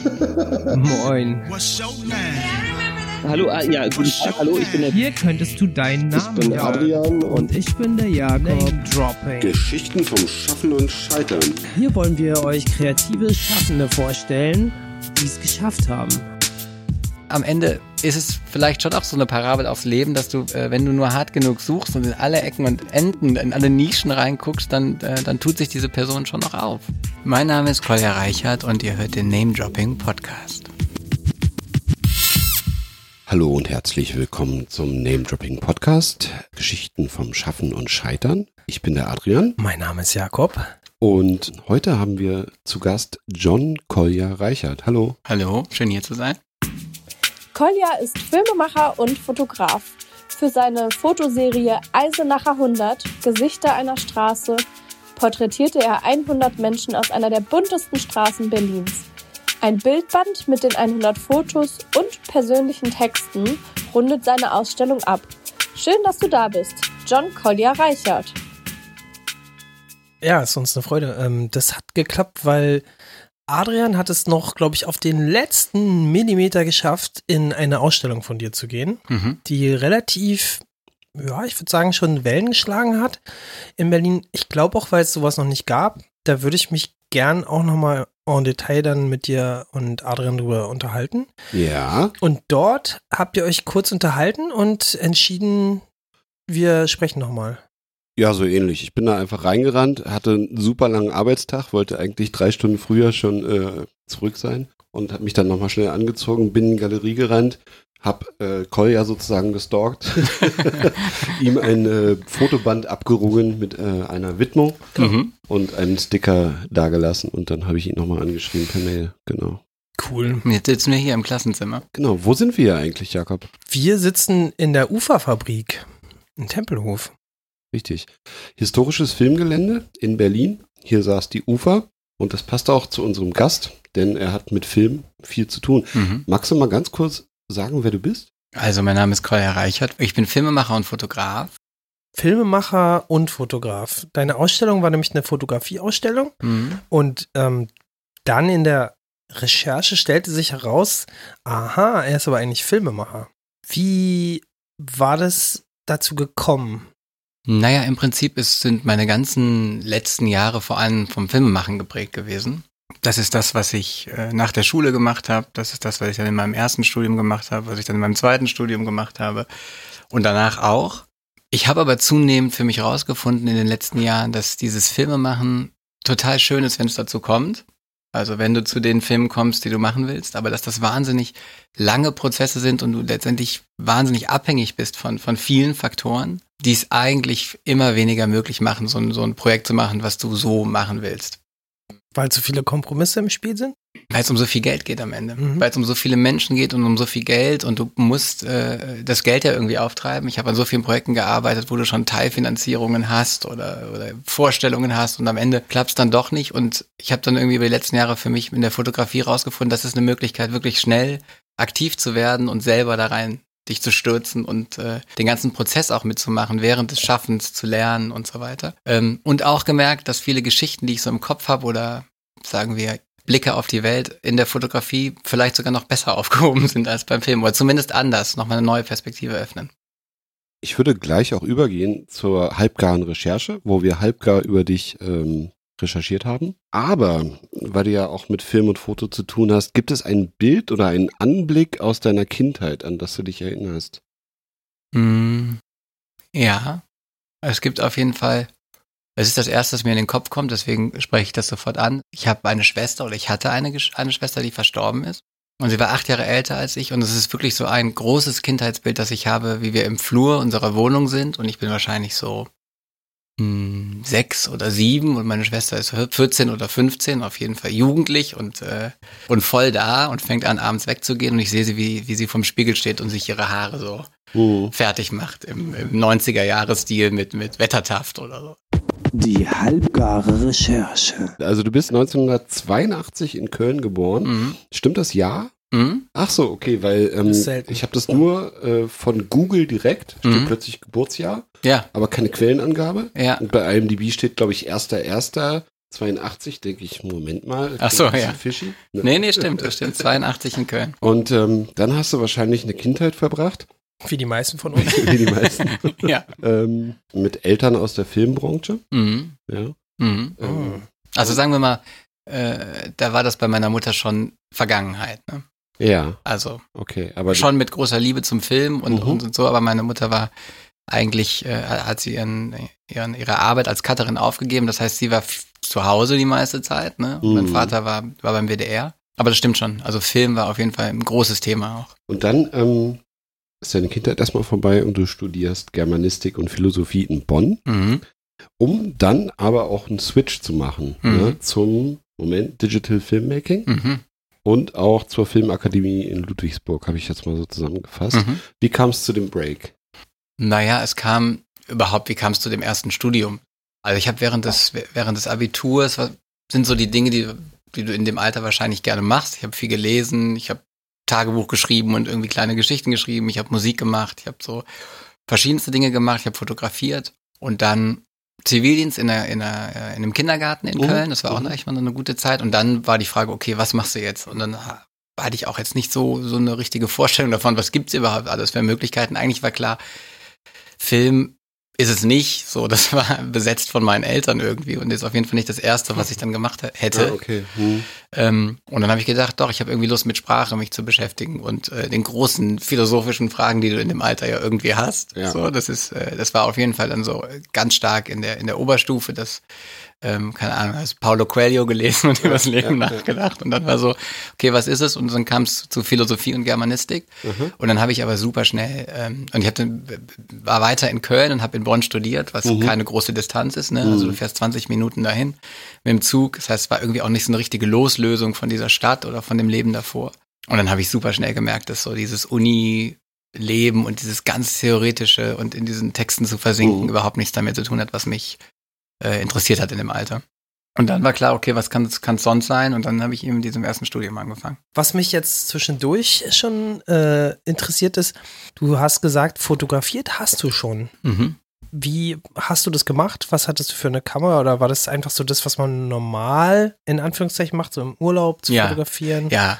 Moin. Hallo, ah, ja, guten Tag, hallo, ich bin der Hier könntest du deinen Namen Ich bin sagen. Adrian Und ich bin der Jakob. Dropping. Geschichten vom Schaffen und Scheitern. Hier wollen wir euch kreative Schaffende vorstellen, die es geschafft haben. Am Ende ist es vielleicht schon auch so eine Parabel aufs Leben, dass du, äh, wenn du nur hart genug suchst und in alle Ecken und Enden, in alle Nischen reinguckst, dann, äh, dann tut sich diese Person schon noch auf. Mein Name ist Kolja Reichert und ihr hört den Name Dropping Podcast. Hallo und herzlich willkommen zum Name Dropping Podcast. Geschichten vom Schaffen und Scheitern. Ich bin der Adrian Mein Name ist Jakob. und heute haben wir zu Gast John Kolja Reichert. Hallo. Hallo, schön hier zu sein. Kolja ist Filmemacher und Fotograf. Für seine Fotoserie Eisenacher 100 Gesichter einer Straße porträtierte er 100 Menschen aus einer der buntesten Straßen Berlins. Ein Bildband mit den 100 Fotos und persönlichen Texten rundet seine Ausstellung ab. Schön, dass du da bist. John Collier Reichert. Ja, ist uns eine Freude. Ähm, das hat geklappt, weil Adrian hat es noch, glaube ich, auf den letzten Millimeter geschafft, in eine Ausstellung von dir zu gehen, Mhm. die relativ, ja, ich würde sagen, schon Wellen geschlagen hat in Berlin. Ich glaube auch, weil es sowas noch nicht gab. Da würde ich mich gern auch noch mal en Detail dann mit dir und Adrian drüber unterhalten. Ja, Und dort habt ihr euch kurz unterhalten und entschieden, wir sprechen noch mal. Ja, so ähnlich. Ich bin da einfach reingerannt, hatte einen super langen Arbeitstag, wollte eigentlich drei Stunden früher schon äh, zurück sein und habe mich dann nochmal schnell angezogen, bin in die Galerie gerannt, hab äh, Kolja sozusagen gestalkt, ihm ein äh, Fotoband abgerungen mit äh, einer Widmung. Mhm. und einen Sticker dagelassen und dann habe ich ihn nochmal angeschrieben per Mail. Genau. Cool. Jetzt sitzen wir hier im Klassenzimmer. Genau. Wo sind wir eigentlich, Jakob? Wir sitzen in der Uferfabrik in Tempelhof. Richtig. Historisches Filmgelände in Berlin. Hier saß die Ufer und das passt auch zu unserem Gast, denn er hat mit Film viel zu tun. Mhm. Magst du mal ganz kurz sagen, wer du bist? Also, mein Name ist Kolja Reichert. Ich bin Filmemacher und Fotograf. Filmemacher und Fotograf. Deine Ausstellung war nämlich eine Fotografieausstellung Mhm. und ähm, dann in der Recherche stellte sich heraus, aha, er ist aber eigentlich Filmemacher. Wie war das dazu gekommen? Naja, im Prinzip ist, sind meine ganzen letzten Jahre vor allem vom Filmemachen geprägt gewesen. Das ist das, was ich äh, nach der Schule gemacht habe. Das ist das, was ich dann in meinem ersten Studium gemacht habe, was ich dann in meinem zweiten Studium gemacht habe und danach auch. Ich habe aber zunehmend für mich herausgefunden in den letzten Jahren, dass dieses Filmemachen total schön ist, wenn es dazu kommt. Also wenn du zu den Filmen kommst, die du machen willst, aber dass das wahnsinnig lange Prozesse sind und du letztendlich wahnsinnig abhängig bist von, von vielen Faktoren, die es eigentlich immer weniger möglich machen, so ein, so ein Projekt zu machen, was du so machen willst. Weil zu viele Kompromisse im Spiel sind? Weil es um so viel Geld geht am Ende. Mhm. Weil es um so viele Menschen geht und um so viel Geld und du musst äh, das Geld ja irgendwie auftreiben. Ich habe an so vielen Projekten gearbeitet, wo du schon Teilfinanzierungen hast oder, oder Vorstellungen hast und am Ende klappt es dann doch nicht. Und ich habe dann irgendwie über die letzten Jahre für mich in der Fotografie rausgefunden, das ist eine Möglichkeit, wirklich schnell aktiv zu werden und selber da rein dich zu stürzen und äh, den ganzen Prozess auch mitzumachen, während des Schaffens zu lernen und so weiter. Ähm, und auch gemerkt, dass viele Geschichten, die ich so im Kopf habe oder sagen wir Blicke auf die Welt in der Fotografie vielleicht sogar noch besser aufgehoben sind als beim Film oder zumindest anders, nochmal eine neue Perspektive öffnen. Ich würde gleich auch übergehen zur halbgaren Recherche, wo wir halbgar über dich ähm, recherchiert haben. Aber, weil du ja auch mit Film und Foto zu tun hast, gibt es ein Bild oder einen Anblick aus deiner Kindheit, an das du dich erinnerst? Mm, ja, es gibt auf jeden Fall, es ist das Erste, was mir in den Kopf kommt, deswegen spreche ich das sofort an. Ich habe eine Schwester oder ich hatte eine, eine Schwester, die verstorben ist. Und sie war acht Jahre älter als ich und es ist wirklich so ein großes Kindheitsbild, das ich habe, wie wir im Flur unserer Wohnung sind und ich bin wahrscheinlich so hm, sechs oder sieben und meine Schwester ist 14 oder 15, auf jeden Fall jugendlich und, äh, und voll da und fängt an, abends wegzugehen und ich sehe sie, wie, wie sie vom Spiegel steht und sich ihre Haare so Hm. fertig macht im, im 90er-Jahres-Stil mit, mit Wettertaft oder so. Die halbgare Recherche. Also du bist 1982 in Köln geboren. Mhm. Stimmt das Jahr? Mhm. Ach so, okay, weil ähm, ich habe das nur äh, von Google direkt, steht Mhm. plötzlich Geburtsjahr, Ja, aber keine Quellenangabe. ja. Und bei IMDb steht, glaube ich, 1.1. 82 denke ich, Moment mal. Ach so, ein bisschen ja. Fishy. Ne? Nee, nee, stimmt, das stimmt. 82 in Köln. Und ähm, dann hast du wahrscheinlich eine Kindheit verbracht, Wie die meisten von uns. wie die meisten, Ja. ähm, mit Eltern aus der Filmbranche. Mhm. Ja. Mhm. Ähm, Also sagen wir mal, äh, da war das bei meiner Mutter schon Vergangenheit. Ne? Ja, Also okay. Aber schon mit großer Liebe zum Film und, Mhm. und, und so, aber meine Mutter war eigentlich, äh, hat sie ihren, ihren, ihre Arbeit als Cutterin aufgegeben. Das heißt, sie war zu Hause die meiste Zeit. Ne? Und Mein Mhm. Vater war, war beim WDR. Aber das stimmt schon. Also Film war auf jeden Fall ein großes Thema auch. Und dann ähm, ist deine Kindheit erstmal vorbei und du studierst Germanistik und Philosophie in Bonn, Mhm. um dann aber auch einen Switch zu machen Mhm. ne, zum Moment Digital Filmmaking Mhm. Und auch zur Filmakademie in Ludwigsburg, habe ich jetzt mal so zusammengefasst. Mhm. Wie kam es zu dem Break? Naja, es kam überhaupt, wie kam es zu dem ersten Studium? Also ich habe während des, während des Abiturs, was sind so die Dinge, die, die du in dem Alter wahrscheinlich gerne machst. Ich habe viel gelesen, ich habe Tagebuch geschrieben und irgendwie kleine Geschichten geschrieben, ich habe Musik gemacht, ich habe so verschiedenste Dinge gemacht, ich habe fotografiert und dann Zivildienst in, der, in, der, äh, in einem Kindergarten in Mhm. Köln, das war auch Mhm. echt mal eine gute Zeit und dann war die Frage, okay, was machst du jetzt? Und dann ha- hatte ich auch jetzt nicht so, so eine richtige Vorstellung davon, was gibt's überhaupt alles für Möglichkeiten. Eigentlich war klar, Film ist es nicht. So, das war besetzt von meinen Eltern irgendwie und ist auf jeden Fall nicht das Erste, was ich dann gemacht hätte. Ah, okay. Hm. Ähm, und dann habe ich gedacht, doch, ich habe irgendwie Lust mit Sprache mich zu beschäftigen und äh, den großen philosophischen Fragen, die du in dem Alter ja irgendwie hast. Ja. So, das ist, äh, das war auf jeden Fall dann so ganz stark in der in der Oberstufe, das ähm, keine Ahnung, also Paulo Coelho gelesen und über das Leben ja, ja. nachgedacht und dann war so, okay, was ist es? Und dann kam es zu Philosophie und Germanistik Mhm. und dann habe ich aber super schnell ähm, und ich hab dann, war weiter in Köln und habe in Bonn studiert, was Mhm. keine große Distanz ist. Ne? Also du fährst 20 Minuten dahin mit dem Zug. Das heißt, es war irgendwie auch nicht so eine richtige Loslösung von dieser Stadt oder von dem Leben davor. Und dann habe ich super schnell gemerkt, dass so dieses Uni-Leben und dieses ganz theoretische und in diesen Texten zu versinken Mhm. überhaupt nichts damit zu tun hat, was mich äh, interessiert hat in dem Alter. Und dann war klar, okay, was kann es sonst sein? Und dann habe ich eben in diesem ersten Studium angefangen. Was mich jetzt zwischendurch schon äh, interessiert ist, du hast gesagt, fotografiert hast du schon. Mhm. Wie hast du das gemacht? Was hattest du für eine Kamera? Oder war das einfach so das, was man normal in Anführungszeichen macht, so im Urlaub zu Ja. fotografieren? Ja,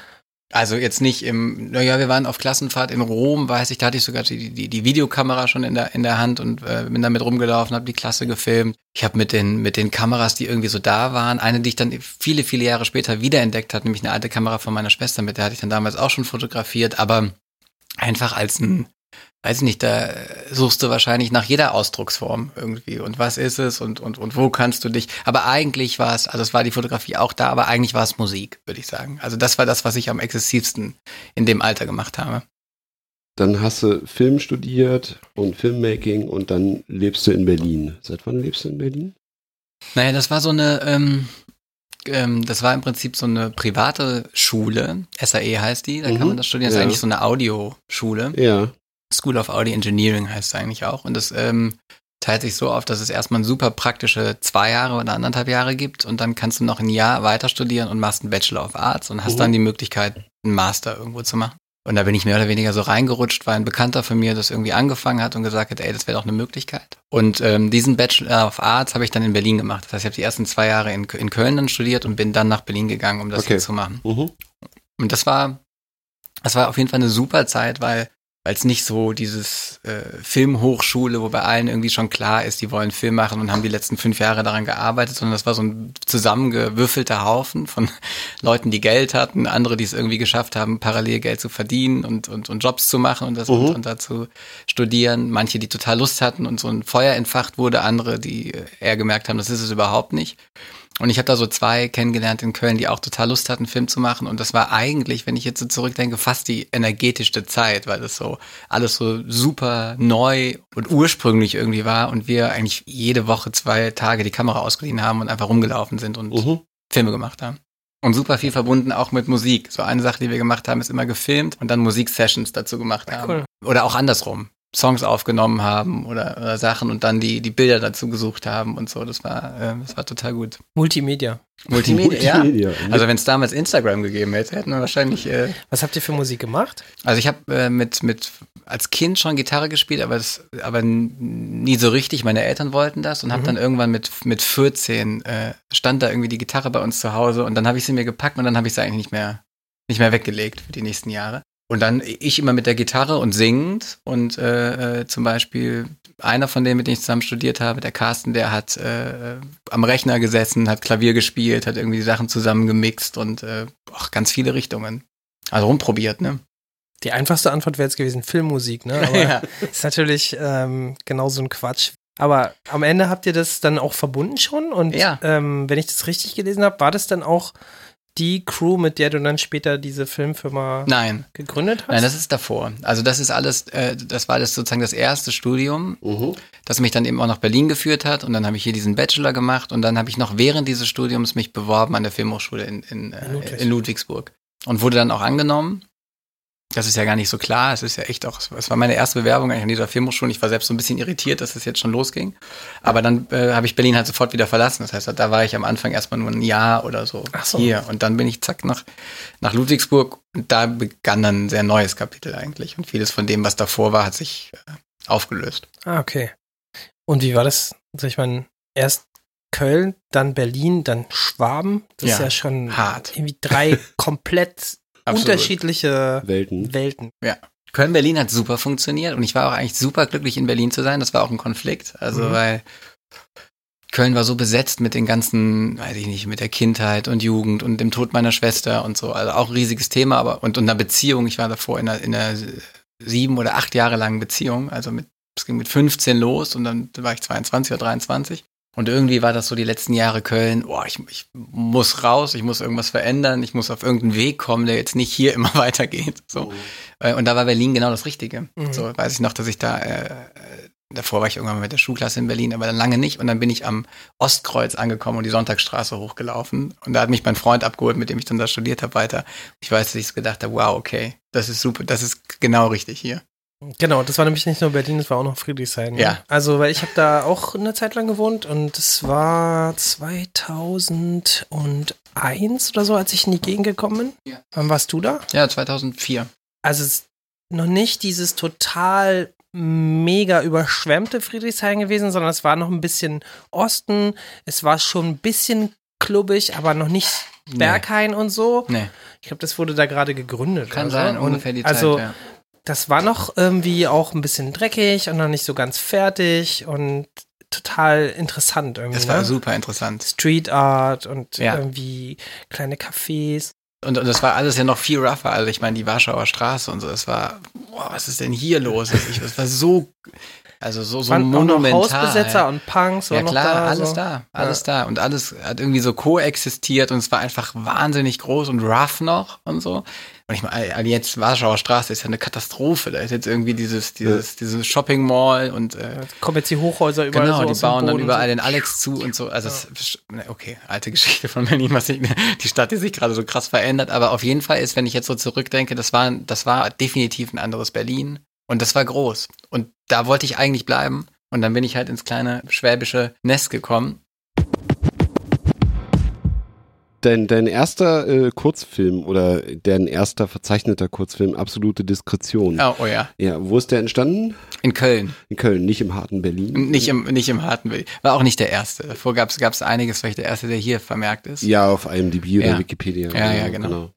also jetzt nicht im, naja, wir waren auf Klassenfahrt in Rom, weiß ich, da hatte ich sogar die, die, die Videokamera schon in der, in der Hand und äh, bin damit rumgelaufen, habe die Klasse gefilmt. Ich habe mit den, mit den Kameras, die irgendwie so da waren, eine, die ich dann viele, viele Jahre später wiederentdeckt habe, nämlich eine alte Kamera von meiner Schwester, mit der hatte ich dann damals auch schon fotografiert, aber einfach als ein, weiß ich nicht, da suchst du wahrscheinlich nach jeder Ausdrucksform irgendwie und was ist es und, und, und wo kannst du dich, aber eigentlich war es, also es war die Fotografie auch da, aber eigentlich war es Musik, würde ich sagen. Also das war das, was ich am exzessivsten in dem Alter gemacht habe. Dann hast du Film studiert und Filmmaking und dann lebst du in Berlin. Seit wann lebst du in Berlin? Naja, das war so eine, ähm, ähm, das war im Prinzip so eine private Schule, SAE heißt die, da Mhm, kann man das studieren, das ist ja. eigentlich so eine Audioschule. Ja. School of Audio Engineering heißt es eigentlich auch. Und das ähm, teilt sich so auf, dass es erstmal super praktische zwei Jahre oder anderthalb Jahre gibt und dann kannst du noch ein Jahr weiter studieren und machst einen Bachelor of Arts und hast Mhm. dann die Möglichkeit, einen Master irgendwo zu machen. Und da bin ich mehr oder weniger so reingerutscht, weil ein Bekannter von mir das irgendwie angefangen hat und gesagt hat, ey, das wäre doch eine Möglichkeit. Und ähm, diesen Bachelor of Arts habe ich dann in Berlin gemacht. Das heißt, ich habe die ersten zwei Jahre in, in Köln dann studiert und bin dann nach Berlin gegangen, um das Okay. hier zu machen. Mhm. Und das war, das war auf jeden Fall eine super Zeit, weil weil es nicht so dieses äh, Filmhochschule, wo bei allen irgendwie schon klar ist, die wollen Film machen und haben die letzten fünf Jahre daran gearbeitet, sondern das war so ein zusammengewürfelter Haufen von Leuten, die Geld hatten, andere, die es irgendwie geschafft haben, parallel Geld zu verdienen und, und, und Jobs zu machen und das Mhm. und, und dazu studieren. Manche, die total Lust hatten und so ein Feuer entfacht wurde, andere, die äh, eher gemerkt haben, das ist es überhaupt nicht. Und ich habe da so zwei kennengelernt in Köln, die auch total Lust hatten, Film zu machen. Und das war eigentlich, wenn ich jetzt so zurückdenke, fast die energetischste Zeit, weil das so alles so super neu und ursprünglich irgendwie war und wir eigentlich jede Woche zwei Tage die Kamera ausgeliehen haben und einfach rumgelaufen sind und Mhm. Filme gemacht haben. Und super viel verbunden auch mit Musik. So eine Sache, die wir gemacht haben, ist immer gefilmt und dann Musiksessions dazu gemacht haben. Cool. Oder auch andersrum. Songs aufgenommen haben oder, oder Sachen und dann die, die Bilder dazu gesucht haben und so. Das war, äh, das war total gut. Multimedia. Multimedia, Multimedia. ja. Also wenn es damals Instagram gegeben hätte, hätten wir wahrscheinlich. Äh, Was habt ihr für Musik gemacht? also ich habe äh, mit mit als Kind schon Gitarre gespielt, aber das aber n- nie so richtig. Meine Eltern wollten das und habe Mhm. dann irgendwann mit mit 14 äh, stand da irgendwie die Gitarre bei uns zu Hause und dann habe ich sie mir gepackt und dann habe ich sie eigentlich nicht mehr nicht mehr weggelegt für die nächsten Jahre. Und dann ich immer mit der Gitarre und singend und äh, äh, zum Beispiel einer von denen, mit denen ich zusammen studiert habe, der Carsten, der hat äh, am Rechner gesessen, hat Klavier gespielt, hat irgendwie die Sachen zusammengemixt und äh, auch ganz viele Richtungen. Also rumprobiert, ne? Die einfachste Antwort wäre jetzt gewesen Filmmusik, ne? Aber Ja. ist natürlich ähm, genau so ein Quatsch. Aber am Ende habt ihr das dann auch verbunden schon? Und Ja. ähm, wenn ich das richtig gelesen habe, war das dann auch die Crew, mit der du dann später diese Filmfirma Nein, gegründet hast? nein, das ist davor. Also das ist alles, äh, das war das sozusagen das erste Studium, Mhm. das mich dann eben auch nach Berlin geführt hat und dann habe ich hier diesen Bachelor gemacht und dann habe ich noch während dieses Studiums mich beworben an der Filmhochschule in, in, äh, In Ludwigsburg. in Ludwigsburg und wurde dann auch angenommen. Das ist ja gar nicht so klar. Es ist ja echt auch, es war meine erste Bewerbung eigentlich an dieser Filmhochschule. Ich war selbst so ein bisschen irritiert, dass es jetzt schon losging. Aber dann äh, habe ich Berlin halt sofort wieder verlassen. Das heißt, da war ich am Anfang erstmal nur ein Jahr oder so, Ach so. hier. Und dann bin ich zack nach, nach Ludwigsburg und da begann dann ein sehr neues Kapitel eigentlich. Und vieles von dem, was davor war, hat sich äh, aufgelöst. Ah, okay. Und wie war das? Also ich meine, erst Köln, dann Berlin, dann Schwaben. Das ist Ja, ja schon hart. irgendwie drei komplett Absolut. unterschiedliche Welten. Welten. Köln-Berlin hat super funktioniert und ich war auch eigentlich super glücklich in Berlin zu sein. Das war auch ein Konflikt. Also, Mhm. weil Köln war so besetzt mit den ganzen, weiß ich nicht, mit der Kindheit und Jugend und dem Tod meiner Schwester und so. Also auch ein riesiges Thema, aber und, und einer Beziehung. Ich war davor in einer, in einer sieben oder acht Jahre langen Beziehung. Also mit, es ging mit 15 los und dann war ich 22 oder 23. Und irgendwie war das so die letzten Jahre Köln, boah, ich, ich muss raus, ich muss irgendwas verändern, ich muss auf irgendeinen Weg kommen, der jetzt nicht hier immer weitergeht. So. Äh, Und da war Berlin genau das Richtige. Mhm. So weiß ich noch, dass ich da, äh, äh, davor war ich irgendwann mal mit der Schulklasse in Berlin, aber dann lange nicht. Und dann bin ich am Ostkreuz angekommen und die Sonntagsstraße hochgelaufen. Und da hat mich mein Freund abgeholt, mit dem ich dann da studiert habe, weiter. Ich weiß, dass ich gedacht habe, wow, okay, das ist super, das ist genau richtig hier. Genau, das war nämlich nicht nur Berlin, das war auch noch Friedrichshain. ne? Ja. Also, weil ich habe da auch eine Zeit lang gewohnt und es war 2001 oder so, als ich in die Gegend gekommen bin. Ja. Wann warst du da? Ja, 2004. Also es ist noch nicht dieses total mega überschwemmte Friedrichshain gewesen, sondern es war noch ein bisschen Osten. Es war schon ein bisschen klubbig, aber noch nicht Nee. Berghain und so. Nee, Ich glaube, das wurde da gerade gegründet. kann oder sein, so. Ungefähr die Zeit. Also ja. Das war noch irgendwie auch ein bisschen dreckig und noch nicht so ganz fertig und total interessant irgendwie. Das war ne? super interessant. Street Art und Ja. irgendwie kleine Cafés. Und, und das war alles ja noch viel rougher. Also ich meine, die Warschauer Straße und so, das war, boah, was ist denn hier los? Ich, das war so, also so, so Waren auch noch monumental. Hausbesetzer und Punks ja klar, da. alles so. da, alles da. Und alles hat irgendwie so koexistiert und es war einfach wahnsinnig groß und rough noch und so. Und ich meine, also jetzt Warschauer Straße ist ja eine Katastrophe. Da ist jetzt irgendwie dieses, dieses, dieses Shopping Mall und äh, kommen jetzt die Hochhäuser überall Genau, so die bauen dann überall so. den Alex zu und so. Also, es, ne, okay, alte Geschichte von Berlin, was sich, die Stadt, die sich gerade so krass verändert. Aber auf jeden Fall ist, wenn ich jetzt so zurückdenke, das war, das war definitiv ein anderes Berlin. Und das war groß. Und da wollte ich eigentlich bleiben. Und dann bin ich halt ins kleine schwäbische Nest gekommen. Dein, dein erster äh, Kurzfilm oder dein erster verzeichneter Kurzfilm, Absolute Diskretion. Oh, oh ja, Ja, wo ist der entstanden? in Köln. In Köln, nicht im harten Berlin. Nicht im, nicht im harten Berlin. War auch nicht der erste. Davor gab es einiges, vielleicht der erste, der hier vermerkt ist. Ja, auf IMDb oder Ja. Wikipedia. Ja, ja, genau.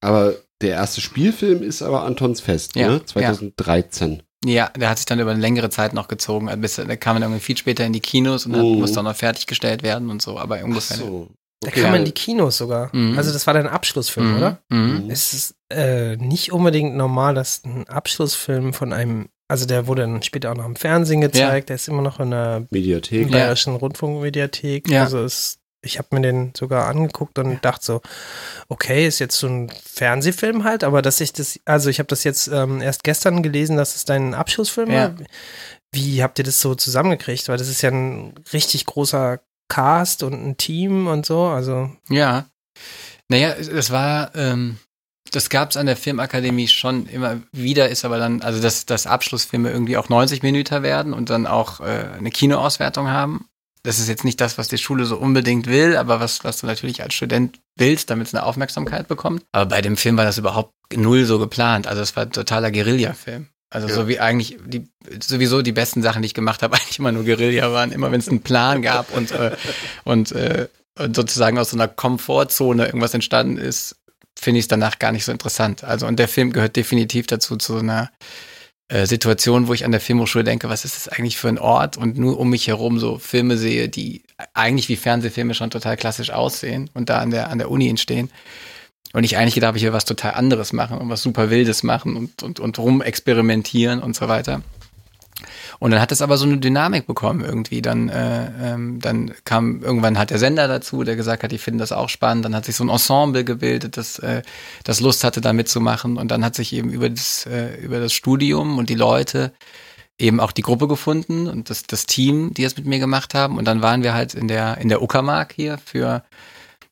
Aber der erste Spielfilm ist aber Antons Fest, Ja, ne? 2013. Ja, der hat sich dann über eine längere Zeit noch gezogen. Also bis, der kam dann irgendwie viel später in die Kinos und hat, Mhm. musste auch noch fertiggestellt werden und so. Aber Ach ungefähr. so. Da Okay. kam man in die Kinos sogar. Mhm. Also das war dein Abschlussfilm, Mhm. oder? Mhm. Es ist äh, nicht unbedingt normal, dass ein Abschlussfilm von einem, also der wurde dann später auch noch im Fernsehen gezeigt, der ist immer noch in der Mediathek. Ja. Bayerischen Rundfunkmediathek. Ja. Also es, ich habe mir den sogar angeguckt und dachte so, okay, ist jetzt so ein Fernsehfilm halt, aber dass ich das, also ich habe das jetzt ähm, erst gestern gelesen, dass es dein Abschlussfilm Ja. war. Wie habt ihr das so zusammengekriegt? Weil das ist ja ein richtig großer Cast und ein Team und so, also Ja. Naja, es- war, ähm, Das gab es an der Filmakademie schon immer wieder, ist aber dann, also dass, dass Abschlussfilme irgendwie auch 90 Minuten werden und dann auch äh, eine Kinoauswertung haben. Das ist jetzt nicht das, was die Schule so unbedingt will, aber was, was du natürlich als Student willst, damit es eine Aufmerksamkeit bekommt. Aber bei dem Film war das überhaupt null so geplant. Also es war ein totaler Guerilla-Film. Also ja. so wie eigentlich die sowieso die besten Sachen, die ich gemacht habe, eigentlich immer nur Guerilla waren, immer wenn es einen Plan gab und äh, und, äh, und sozusagen aus so einer Komfortzone irgendwas entstanden ist, finde ich es danach gar nicht so interessant. Also und der Film gehört definitiv dazu zu so einer äh, Situation, wo ich an der Filmhochschule denke, was ist das eigentlich für ein Ort und nur um mich herum so Filme sehe, die eigentlich wie Fernsehfilme schon total klassisch aussehen und da an der an der Uni entstehen. Und ich eigentlich gedacht habe, ich will was total anderes machen und was super Wildes machen und, und, und rumexperimentieren und so weiter. Und dann hat es aber so eine Dynamik bekommen irgendwie. Dann, äh, ähm, dann kam irgendwann hat der Sender dazu, der gesagt hat, die finden das auch spannend. Dann hat sich so ein Ensemble gebildet, das, äh, das Lust hatte, da mitzumachen. Und dann hat sich eben über das, äh, über das Studium und die Leute eben auch die Gruppe gefunden und das, das Team, die das mit mir gemacht haben. Und dann waren wir halt in der, in der Uckermark hier für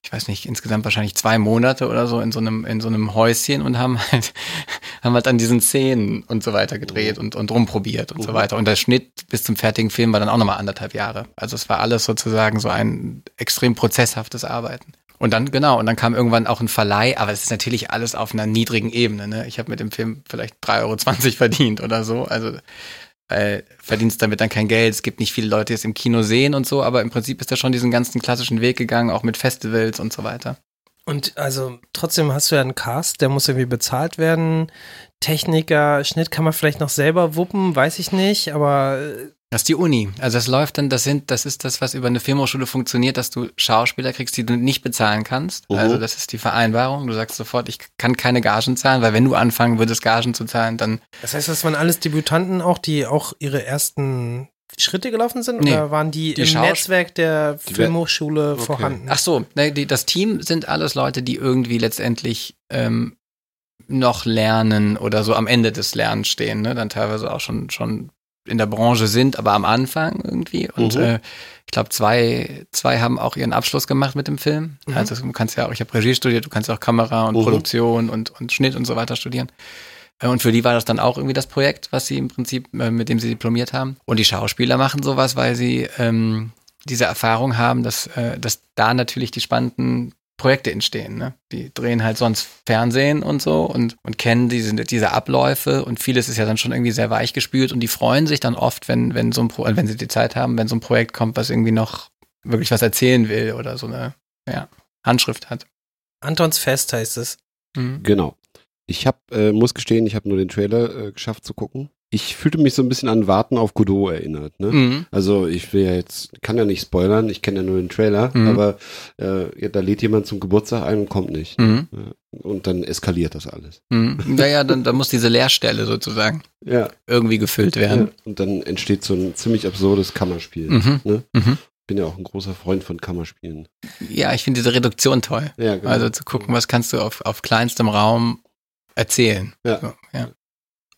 ich weiß nicht, insgesamt wahrscheinlich zwei Monate oder so in so einem, in so einem Häuschen und haben halt, haben halt an diesen Szenen und so weiter gedreht und, und rumprobiert und mhm. so weiter. Und der Schnitt bis zum fertigen Film war dann auch nochmal anderthalb Jahre. Also es war alles sozusagen so ein extrem prozesshaftes Arbeiten. Und dann, genau, und dann kam irgendwann auch ein Verleih, aber es ist natürlich alles auf einer niedrigen Ebene. Ne? Ich habe mit dem Film vielleicht 3,20 Euro verdient oder so. Also weil verdienst damit dann kein Geld. Es gibt nicht viele Leute, die es im Kino sehen und so, aber im Prinzip ist er schon diesen ganzen klassischen Weg gegangen, auch mit Festivals und so weiter. Und also trotzdem hast du ja einen Cast, der muss irgendwie bezahlt werden. Techniker, Schnitt kann man vielleicht noch selber wuppen, weiß ich nicht, aber äh, das ist die Uni. Also das läuft dann, das sind, das ist das, was über eine Filmhochschule funktioniert, dass du Schauspieler kriegst, die du nicht bezahlen kannst. Uh Also das ist die Vereinbarung. Du sagst sofort, ich kann keine Gagen zahlen, weil wenn du anfangen würdest, Gagen zu zahlen, dann. Das heißt, das waren alles Debütanten auch, die auch ihre ersten Schritte gelaufen sind? Nee, oder waren die, die im Schaus Netzwerk der Filmhochschule okay. vorhanden? Ach so, ne, die, das Team sind alles Leute, die irgendwie letztendlich ähm, noch lernen oder so am Ende des Lernens stehen, ne? Dann teilweise auch schon, schon in der Branche sind, aber am Anfang irgendwie. Und mhm. äh, ich glaube, zwei, zwei haben auch ihren Abschluss gemacht mit dem Film. Mhm. Also du kannst ja auch, ich habe Regie studiert, du kannst ja auch Kamera und mhm. Produktion und, und Schnitt und so weiter studieren. Äh, und für die war das dann auch irgendwie das Projekt, was sie im Prinzip, äh, mit dem sie diplomiert haben. Und die Schauspieler machen sowas, weil sie ähm, diese Erfahrung haben, dass, äh, dass da natürlich die spannenden Projekte entstehen. Ne? Die drehen halt sonst Fernsehen und so und, und kennen diese, diese Abläufe und vieles ist ja dann schon irgendwie sehr weich gespült und die freuen sich dann oft, wenn, wenn so ein Pro wenn sie die Zeit haben, wenn so ein Projekt kommt, was irgendwie noch wirklich was erzählen will oder so eine ja, Handschrift hat. Antons Fest heißt es. Mhm. Genau. Ich hab, äh, muss gestehen, ich habe nur den Trailer äh, geschafft zu gucken ich fühlte mich so ein bisschen an Warten auf Godot erinnert. Ne? Mhm. Also ich will ja jetzt, kann ja nicht spoilern, ich kenne ja nur den Trailer, mhm. aber äh, ja, da lädt jemand zum Geburtstag ein und kommt nicht. Mhm. Und dann eskaliert das alles. Mhm. Naja, dann, dann muss diese Leerstelle sozusagen ja. irgendwie gefüllt werden. Ja. Und dann entsteht so ein ziemlich absurdes Kammerspiel. Mhm. Ne? Mhm. bin ja auch ein großer Freund von Kammerspielen. Ja, ich finde diese Reduktion toll. Ja, genau. Also zu gucken, was kannst du auf, auf kleinstem Raum erzählen. Ja. So, ja.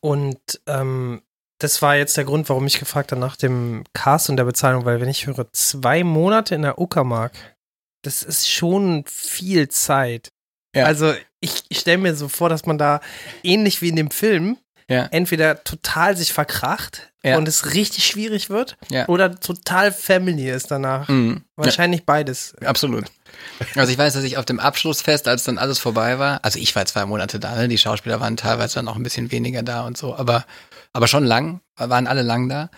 Und ähm, das war jetzt der Grund, warum ich gefragt habe nach dem Cast und der Bezahlung, weil wenn ich höre, zwei Monate in der Uckermark, das ist schon viel Zeit. Ja. Also ich, ich stelle mir so vor, dass man da ähnlich wie in dem Film ja. entweder total sich verkracht ja. und es richtig schwierig wird ja. oder total Family ist danach. Mhm. Wahrscheinlich beides. Absolut. Also ich weiß, dass ich auf dem Abschlussfest, als dann alles vorbei war, also ich war zwei Monate da, ne? die Schauspieler waren teilweise dann auch ein bisschen weniger da und so, aber, aber schon lang, waren alle lang da.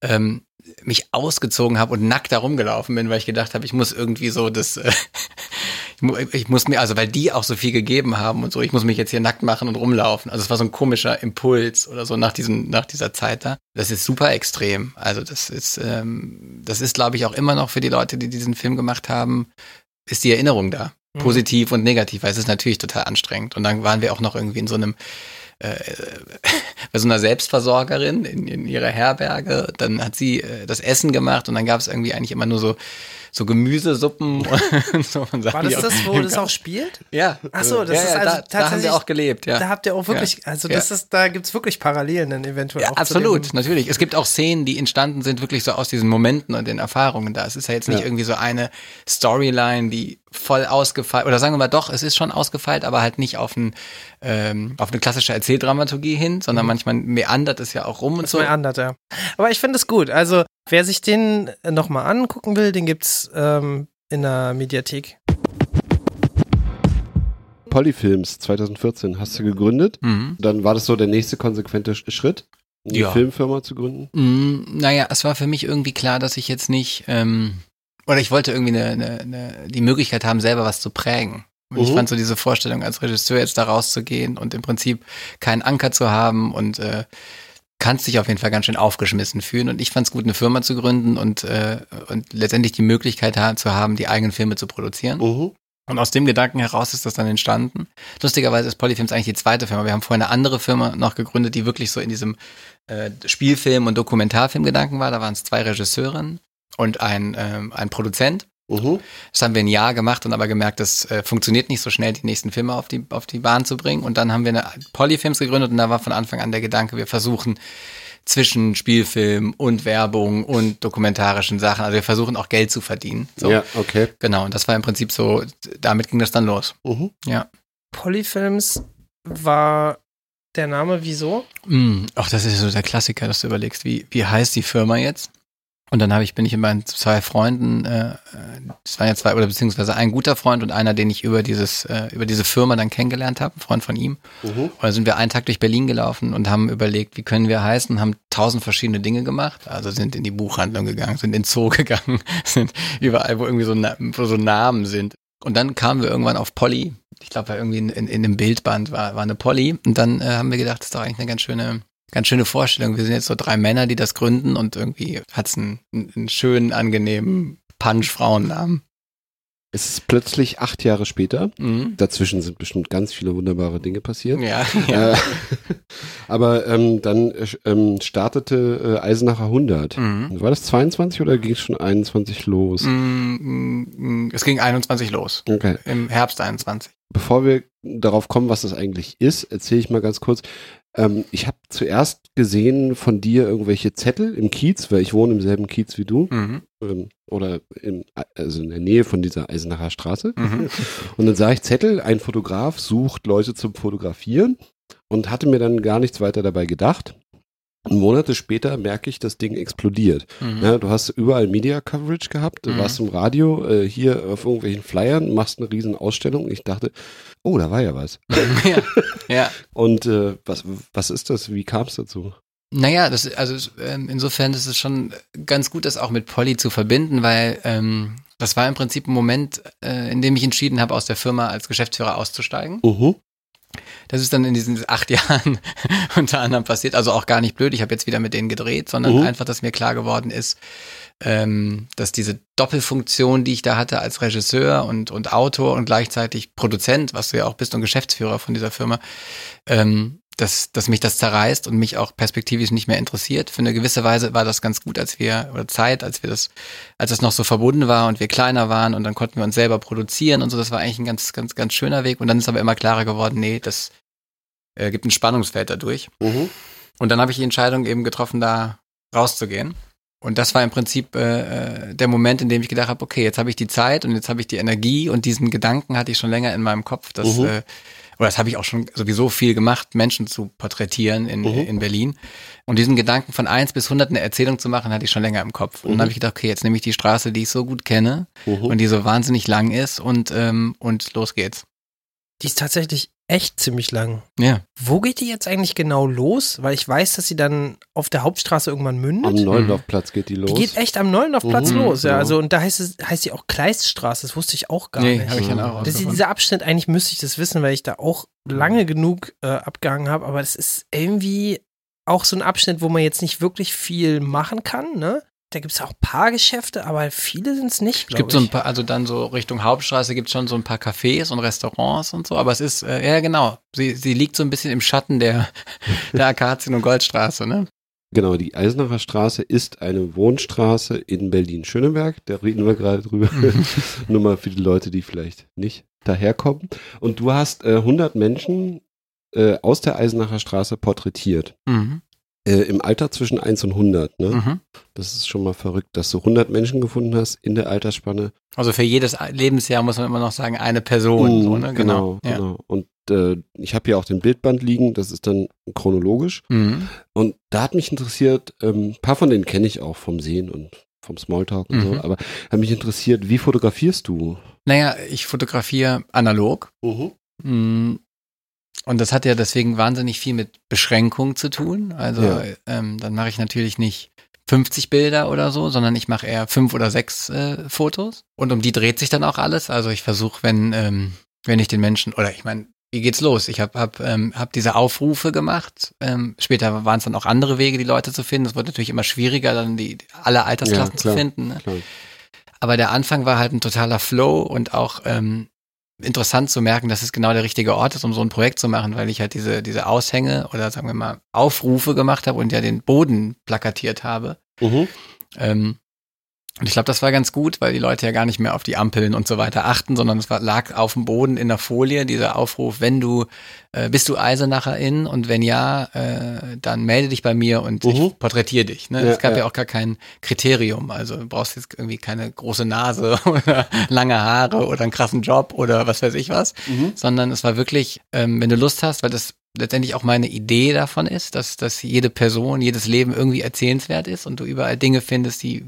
Ähm, mich ausgezogen habe und nackt da rumgelaufen bin, weil ich gedacht habe, ich muss irgendwie so das, äh, ich muss mir, also weil die auch so viel gegeben haben und so, ich muss mich jetzt hier nackt machen und rumlaufen. Also es war so ein komischer Impuls oder so nach diesem, nach dieser Zeit da. Das ist super extrem. Also das ist, ähm, das ist, glaube ich, auch immer noch für die Leute, die diesen Film gemacht haben, ist die Erinnerung da. Mhm. Positiv und negativ, weil es ist natürlich total anstrengend. Und dann waren wir auch noch irgendwie in so einem, äh, bei so einer Selbstversorgerin in, in ihrer Herberge. Dann hat sie äh, das Essen gemacht und dann gab es irgendwie eigentlich immer nur so so Gemüsesuppen und so. Und War das das, wo das auch spielt? Ja. Ach so, das ja, ist ja, also da, da haben tatsächlich- wir auch gelebt, ja. Da habt ihr auch wirklich, also das ist, da gibt's wirklich Parallelen dann eventuell Ja, auch absolut, natürlich. Es gibt auch Szenen, die entstanden sind, wirklich so aus diesen Momenten und den Erfahrungen da. Es ist ja jetzt nicht Ja. irgendwie so eine Storyline, die voll ausgefeilt, oder sagen wir mal doch, es ist schon ausgefeilt, aber halt nicht auf, ein, ähm, auf eine klassische Erzähldramaturgie hin, sondern manchmal meandert es ja auch rum und Das so. ist anders, ja. Aber ich finde es gut. Also, wer sich den nochmal angucken will, den gibt's ähm, in der Mediathek. Polyfilms 2014 hast du gegründet. Mhm. Dann war das so der nächste konsequente Sch- Schritt, eine Ja. Filmfirma zu gründen. Mm, naja, es war für mich irgendwie klar, dass ich jetzt nicht, ähm, oder ich wollte irgendwie eine, eine, eine, die Möglichkeit haben, selber was zu prägen. Und ich Mhm. fand so diese Vorstellung, als Regisseur jetzt da rauszugehen und im Prinzip keinen Anker zu haben und äh, kannst dich auf jeden Fall ganz schön aufgeschmissen fühlen. Und ich fand es gut, eine Firma zu gründen und, äh, und letztendlich die Möglichkeit ha zu haben, die eigenen Filme zu produzieren. Mhm. Und aus dem Gedanken heraus ist das dann entstanden. Lustigerweise ist Polyfilms eigentlich die zweite Firma. Wir haben vorher eine andere Firma noch gegründet, die wirklich so in diesem äh, Spielfilm- und Dokumentarfilm-Gedanken war. Da waren es zwei Regisseurinnen und ein, ähm, ein Produzent. Mhm. Das haben wir ein Jahr gemacht und aber gemerkt, das äh, funktioniert nicht so schnell, die nächsten Filme auf die, auf die Bahn zu bringen. Und dann haben wir eine Polyfilms gegründet und da war von Anfang an der Gedanke, wir versuchen zwischen Spielfilm und Werbung und dokumentarischen Sachen, also wir versuchen auch Geld zu verdienen. So. Ja, okay. Genau, und das war im Prinzip so, damit ging das dann los. Mhm. Ja. Polyfilms war der Name wieso? Mm, Ach, das ist so der Klassiker, dass du überlegst, wie, wie heißt die Firma jetzt? Und dann habe ich, bin ich mit meinen zwei Freunden, äh, das waren ja zwei, oder beziehungsweise ein guter Freund und einer, den ich über dieses, äh, über diese Firma dann kennengelernt habe, ein Freund von ihm. Mhm. Und dann sind wir einen Tag durch Berlin gelaufen und haben überlegt, wie können wir heißen, haben tausend verschiedene Dinge gemacht. Also sind in die Buchhandlung gegangen, sind in den Zoo gegangen, sind überall, wo irgendwie so, wo so Namen sind. Und dann kamen wir irgendwann auf Polly. Ich glaube, irgendwie in, in, in dem Bildband war, war eine Polly. Und dann äh, haben wir gedacht, das ist doch eigentlich eine ganz schöne, ganz schöne Vorstellung. Wir sind jetzt so drei Männer, die das gründen und irgendwie hat's einen, einen schönen, angenehmen Punch-Frauennamen. Es ist plötzlich acht Jahre später. Mhm. Dazwischen sind bestimmt ganz viele wunderbare Dinge passiert. Ja, ja. Äh, aber ähm, dann äh, ähm, startete äh, Eisenacher 100. Mhm. War das 22 oder ging es schon 21 los? Mm, Es ging 21 los. Okay. Im Herbst 21. Bevor wir darauf kommen, was das eigentlich ist, erzähle ich mal ganz kurz. Ähm, ich habe zuerst gesehen von dir irgendwelche Zettel im Kiez, weil ich wohne im selben Kiez wie du. Mhm. Ähm, oder im, also in der Nähe von dieser Eisenacher Straße. Mhm. Und dann sah ich Zettel, ein Fotograf sucht Leute zum Fotografieren und hatte mir dann gar nichts weiter dabei gedacht. Monate später merke ich, das Ding explodiert. Mhm. Ja, du hast überall Media Coverage gehabt, du Mhm. warst im Radio, äh, hier auf irgendwelchen Flyern, machst eine riesen Ausstellung. Ich dachte, oh, da war ja was. ja. ja. Und äh, was, was ist das? Wie kam es dazu? Naja, das, also ähm, insofern ist es schon ganz gut, das auch mit Polly zu verbinden, weil ähm, das war im Prinzip ein Moment, äh, in dem ich entschieden habe, aus der Firma als Geschäftsführer auszusteigen. Mhm. Das ist dann in diesen acht Jahren unter anderem passiert. Also auch gar nicht blöd. Ich habe jetzt wieder mit denen gedreht, sondern Mhm. einfach, dass mir klar geworden ist, ähm, dass diese Doppelfunktion, die ich da hatte als Regisseur und, und Autor und gleichzeitig Produzent, was du ja auch bist und Geschäftsführer von dieser Firma, ähm, dass, dass mich das zerreißt und mich auch perspektivisch nicht mehr interessiert. Für eine gewisse Weise war das ganz gut, als wir, oder Zeit, als wir das, als das noch so verbunden war und wir kleiner waren und dann konnten wir uns selber produzieren und so. Das war eigentlich ein ganz, ganz, ganz schöner Weg. Und dann ist aber immer klarer geworden, nee, das äh, gibt ein Spannungsfeld dadurch. Mhm. Und dann habe ich die Entscheidung eben getroffen, da rauszugehen. Und das war im Prinzip äh, äh, der Moment, in dem ich gedacht habe, okay, jetzt habe ich die Zeit und jetzt habe ich die Energie und diesen Gedanken hatte ich schon länger in meinem Kopf, dass, Mhm. äh, oder das habe ich auch schon sowieso viel gemacht, Menschen zu porträtieren in, Mhm. in Berlin. Und diesen Gedanken von eins bis hundert eine Erzählung zu machen, hatte ich schon länger im Kopf. Und Mhm. dann habe ich gedacht, okay, jetzt nehme ich die Straße, die ich so gut kenne Mhm. und die so wahnsinnig lang ist und, ähm, und los geht's. Die ist tatsächlich echt ziemlich lang. Ja. Wo geht die jetzt eigentlich genau los? Weil ich weiß, dass sie dann auf der Hauptstraße irgendwann Am mündet. Neulendorfplatz geht die los. Die geht echt am Neulendorfplatz Mhm, los, ja. genau. Also, und da heißt es, heißt sie auch Kleiststraße, das wusste ich auch gar Nee, nicht. habe ich dann auch. Das ist dieser Abschnitt, eigentlich müsste ich das wissen, weil ich da auch lange genug äh, abgehangen habe, aber das ist irgendwie auch so ein Abschnitt, wo man jetzt nicht wirklich viel machen kann, ne? Da gibt es auch ein paar Geschäfte, aber viele sind es nicht, Es gibt so ein ich. paar, also dann so Richtung Hauptstraße gibt es schon so ein paar Cafés und Restaurants und so, aber es ist, äh, ja genau, sie, sie liegt so ein bisschen im Schatten der, der Akazien- und Goldstraße, ne? Genau, die Eisenacher Straße ist eine Wohnstraße in Berlin-Schöneberg. Da reden wir gerade drüber. Mhm. Nur mal für die Leute, die vielleicht nicht daherkommen. Und du hast äh, 100 Menschen äh, aus der Eisenacher Straße porträtiert. Mhm. Äh, Im Alter zwischen 1 und 100. Ne? Mhm. Das ist schon mal verrückt, dass du 100 Menschen gefunden hast in der Altersspanne. Also für jedes Lebensjahr muss man immer noch sagen, eine Person. so, ne? genau, Ja. genau. Und äh, ich habe hier auch den Bildband liegen, das ist dann chronologisch. Mhm. Und da hat mich interessiert, ähm, ein paar von denen kenne ich auch vom Sehen und vom Smalltalk und Mhm. so, aber hat mich interessiert, wie fotografierst du? Naja, ich fotografiere analog. Mm, Und das hat ja deswegen wahnsinnig viel mit Beschränkung zu tun. Also Ja. ähm, dann mache ich natürlich nicht 50 Bilder oder so, sondern ich mache eher fünf oder sechs äh, Fotos. Und um die dreht sich dann auch alles. Also ich versuche, wenn, ähm, wenn ich den Menschen, oder ich meine, wie geht's los? Ich habe hab, ähm, hab diese Aufrufe gemacht. Ähm, später waren es dann auch andere Wege, die Leute zu finden. Es wurde natürlich immer schwieriger, dann die alle Altersklassen Ja, zu klar. finden. Ne? Aber der Anfang war halt ein totaler Flow und auch ähm, interessant zu merken, dass es genau der richtige Ort ist, um so ein Projekt zu machen, weil ich halt diese, diese Aushänge oder sagen wir mal Aufrufe gemacht habe und ja den Boden plakatiert habe. Mhm. Ähm, und ich glaube, das war ganz gut, weil die Leute ja gar nicht mehr auf die Ampeln und so weiter achten, sondern es war, lag auf dem Boden in der Folie, dieser Aufruf, wenn du, äh, bist du Eisenacherin und wenn ja, äh, dann melde dich bei mir und Mhm. ich porträtiere dich. Ne? Ja, es gab ja. ja. auch gar kein Kriterium, also du brauchst jetzt irgendwie keine große Nase oder lange Haare oder einen krassen Job oder was weiß ich was, Mhm. sondern es war wirklich, ähm, wenn du Lust hast, weil das letztendlich auch meine Idee davon ist, dass, dass jede Person, jedes Leben irgendwie erzählenswert ist und du überall Dinge findest, die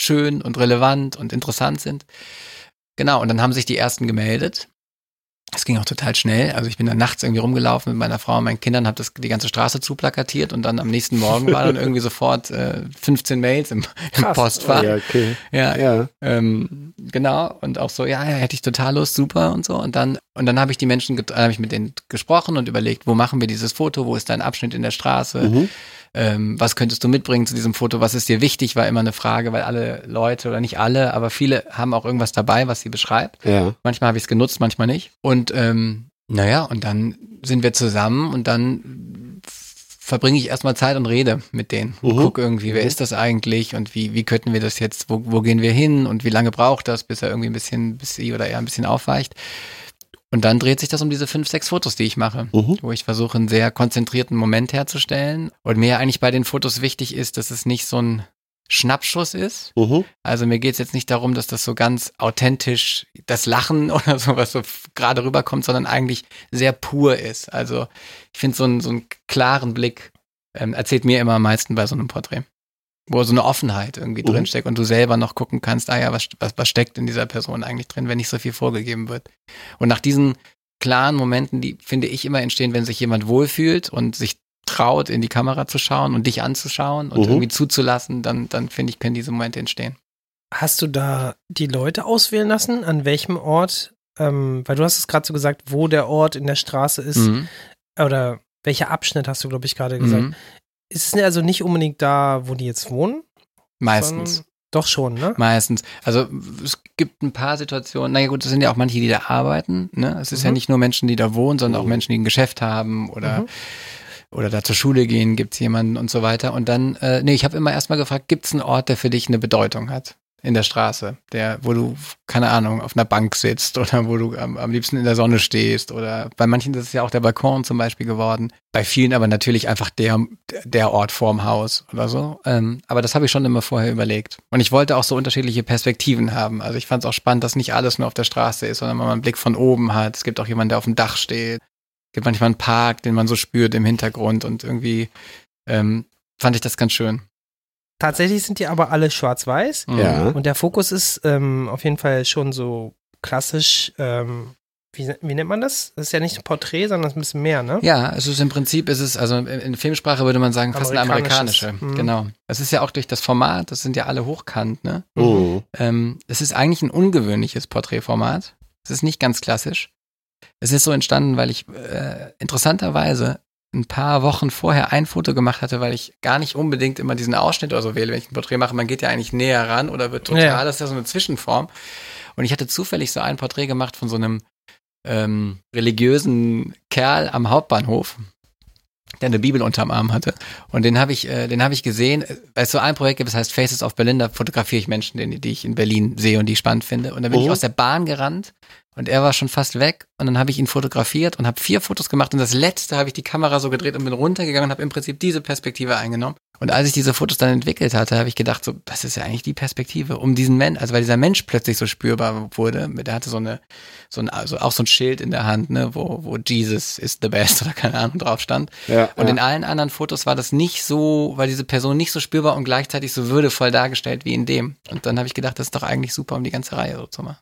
schön und relevant und interessant sind. Genau, und dann haben sich die ersten gemeldet. Es ging auch total schnell. Also ich bin dann nachts irgendwie rumgelaufen mit meiner Frau und meinen Kindern, habe das die ganze Straße zuplakatiert und dann am nächsten Morgen war dann irgendwie sofort äh, 15 Mails im, im. Postfach. Ja, okay. ja, Ja. ähm, genau, und auch so, ja, ja, hätte ich total Lust, super und so. Und dann, und dann habe ich die Menschen, get- habe ich mit denen gesprochen und überlegt, wo machen wir dieses Foto, wo ist dein Abschnitt in der Straße, Mhm. Ähm, was könntest du mitbringen zu diesem Foto, was ist dir wichtig, war immer eine Frage, weil alle Leute, oder nicht alle, aber viele haben auch irgendwas dabei, was sie beschreibt. Ja. Manchmal habe ich es genutzt, manchmal nicht. Und ähm, naja, und dann sind wir zusammen und dann verbringe ich erstmal Zeit und rede mit denen. Und Mhm. guck irgendwie, wer Mhm. ist das eigentlich und wie, wie könnten wir das jetzt, wo, wo gehen wir hin und wie lange braucht das, bis er irgendwie ein bisschen, bis sie oder er ein bisschen aufweicht. Und dann dreht sich das um diese fünf, sechs Fotos, die ich mache, Mhm. wo ich versuche, einen sehr konzentrierten Moment herzustellen. Und mir eigentlich bei den Fotos wichtig ist, dass es nicht so ein Schnappschuss ist, Mhm. also mir geht's jetzt nicht darum, dass das so ganz authentisch das Lachen oder so, was so gerade rüberkommt, sondern eigentlich sehr pur ist. Also ich finde so, einen so einen klaren Blick ähm, erzählt mir immer am meisten bei so einem Porträt. Wo so eine Offenheit irgendwie Mhm. drinsteckt und du selber noch gucken kannst, ah ja, was, was, was steckt in dieser Person eigentlich drin, wenn nicht so viel vorgegeben wird. Und nach diesen klaren Momenten, die finde ich immer entstehen, wenn sich jemand wohlfühlt und sich traut, in die Kamera zu schauen und dich anzuschauen und Mhm. irgendwie zuzulassen, dann, dann finde ich, können diese Momente entstehen. Hast du da die Leute auswählen lassen, an welchem Ort, ähm, weil du hast es gerade so gesagt, wo der Ort in der Straße ist, Mhm. oder welcher Abschnitt hast du, glaube ich, gerade gesagt. Mhm. Ist es also nicht unbedingt da, wo die jetzt wohnen? Meistens. Doch schon, ne? Meistens. Also es gibt ein paar Situationen, naja gut, es sind ja auch manche, die da arbeiten. Ne? Es ist ja Mhm. nicht nur Menschen, die da wohnen, sondern auch Mhm. Menschen, die ein Geschäft haben oder, Mhm. oder da zur Schule gehen, gibt's jemanden und so weiter. Und dann, äh, nee, ich habe immer erstmal gefragt, gibt's einen Ort, der für dich eine Bedeutung hat? In der Straße, der, wo du, keine Ahnung, auf einer Bank sitzt oder wo du am, am liebsten in der Sonne stehst oder bei manchen ist es ja auch der Balkon zum Beispiel geworden. Bei vielen aber natürlich einfach der, der Ort vorm Haus oder so. Ähm, aber das habe ich schon immer vorher überlegt. Und ich wollte auch so unterschiedliche Perspektiven haben. Also ich fand es auch spannend, dass nicht alles nur auf der Straße ist, sondern man einen Blick von oben hat. Es gibt auch jemanden, der auf dem Dach steht. Es gibt manchmal einen Park, den man so spürt im Hintergrund und irgendwie ähm, fand ich das ganz schön. Tatsächlich sind die aber alle schwarz-weiß. Ja. Und der Fokus ist ähm, auf jeden Fall schon so klassisch, ähm, wie, wie nennt man das? Das ist ja nicht ein Porträt, sondern ein bisschen mehr, ne? Ja, es ist im Prinzip, ist es, also in, Filmsprache würde man sagen, fast eine amerikanische. Mhm. Genau. Es ist ja auch durch das Format, das sind ja alle hochkant, ne? Mhm. Ähm, es ist eigentlich ein ungewöhnliches Porträtformat. Es ist nicht ganz klassisch. Es ist so entstanden, weil ich äh, interessanterweise ein paar Wochen vorher ein Foto gemacht hatte, weil ich gar nicht unbedingt immer diesen Ausschnitt oder so wähle, wenn ich ein Porträt mache. Man geht ja eigentlich näher ran oder wird total, Ja. das ist ja so eine Zwischenform. Und ich hatte zufällig so ein Porträt gemacht von so einem ähm, religiösen Kerl am Hauptbahnhof. der eine Bibel unterm Arm hatte. Und den habe ich, äh, den habe ich gesehen, weil es so ein Projekt gibt, das heißt Faces of Berlin, da fotografiere ich Menschen, die, die ich in Berlin sehe und die ich spannend finde. Und da bin Mhm. ich aus der Bahn gerannt und er war schon fast weg und dann habe ich ihn fotografiert und habe vier Fotos gemacht und das letzte habe ich die Kamera so gedreht und bin runtergegangen und habe im Prinzip diese Perspektive eingenommen. Und als ich diese Fotos dann entwickelt hatte, habe ich gedacht, so, das ist ja eigentlich die Perspektive, um diesen Mensch, also weil dieser Mensch plötzlich so spürbar wurde, der hatte so eine, so ein, also auch so ein Schild in der Hand, ne, wo, wo Jesus is the best oder keine Ahnung drauf stand. Ja, Und ja. in allen anderen Fotos war das nicht so, war diese Person nicht so spürbar und gleichzeitig so würdevoll dargestellt wie in dem. Und dann habe ich gedacht, das ist doch eigentlich super, um die ganze Reihe so zu machen.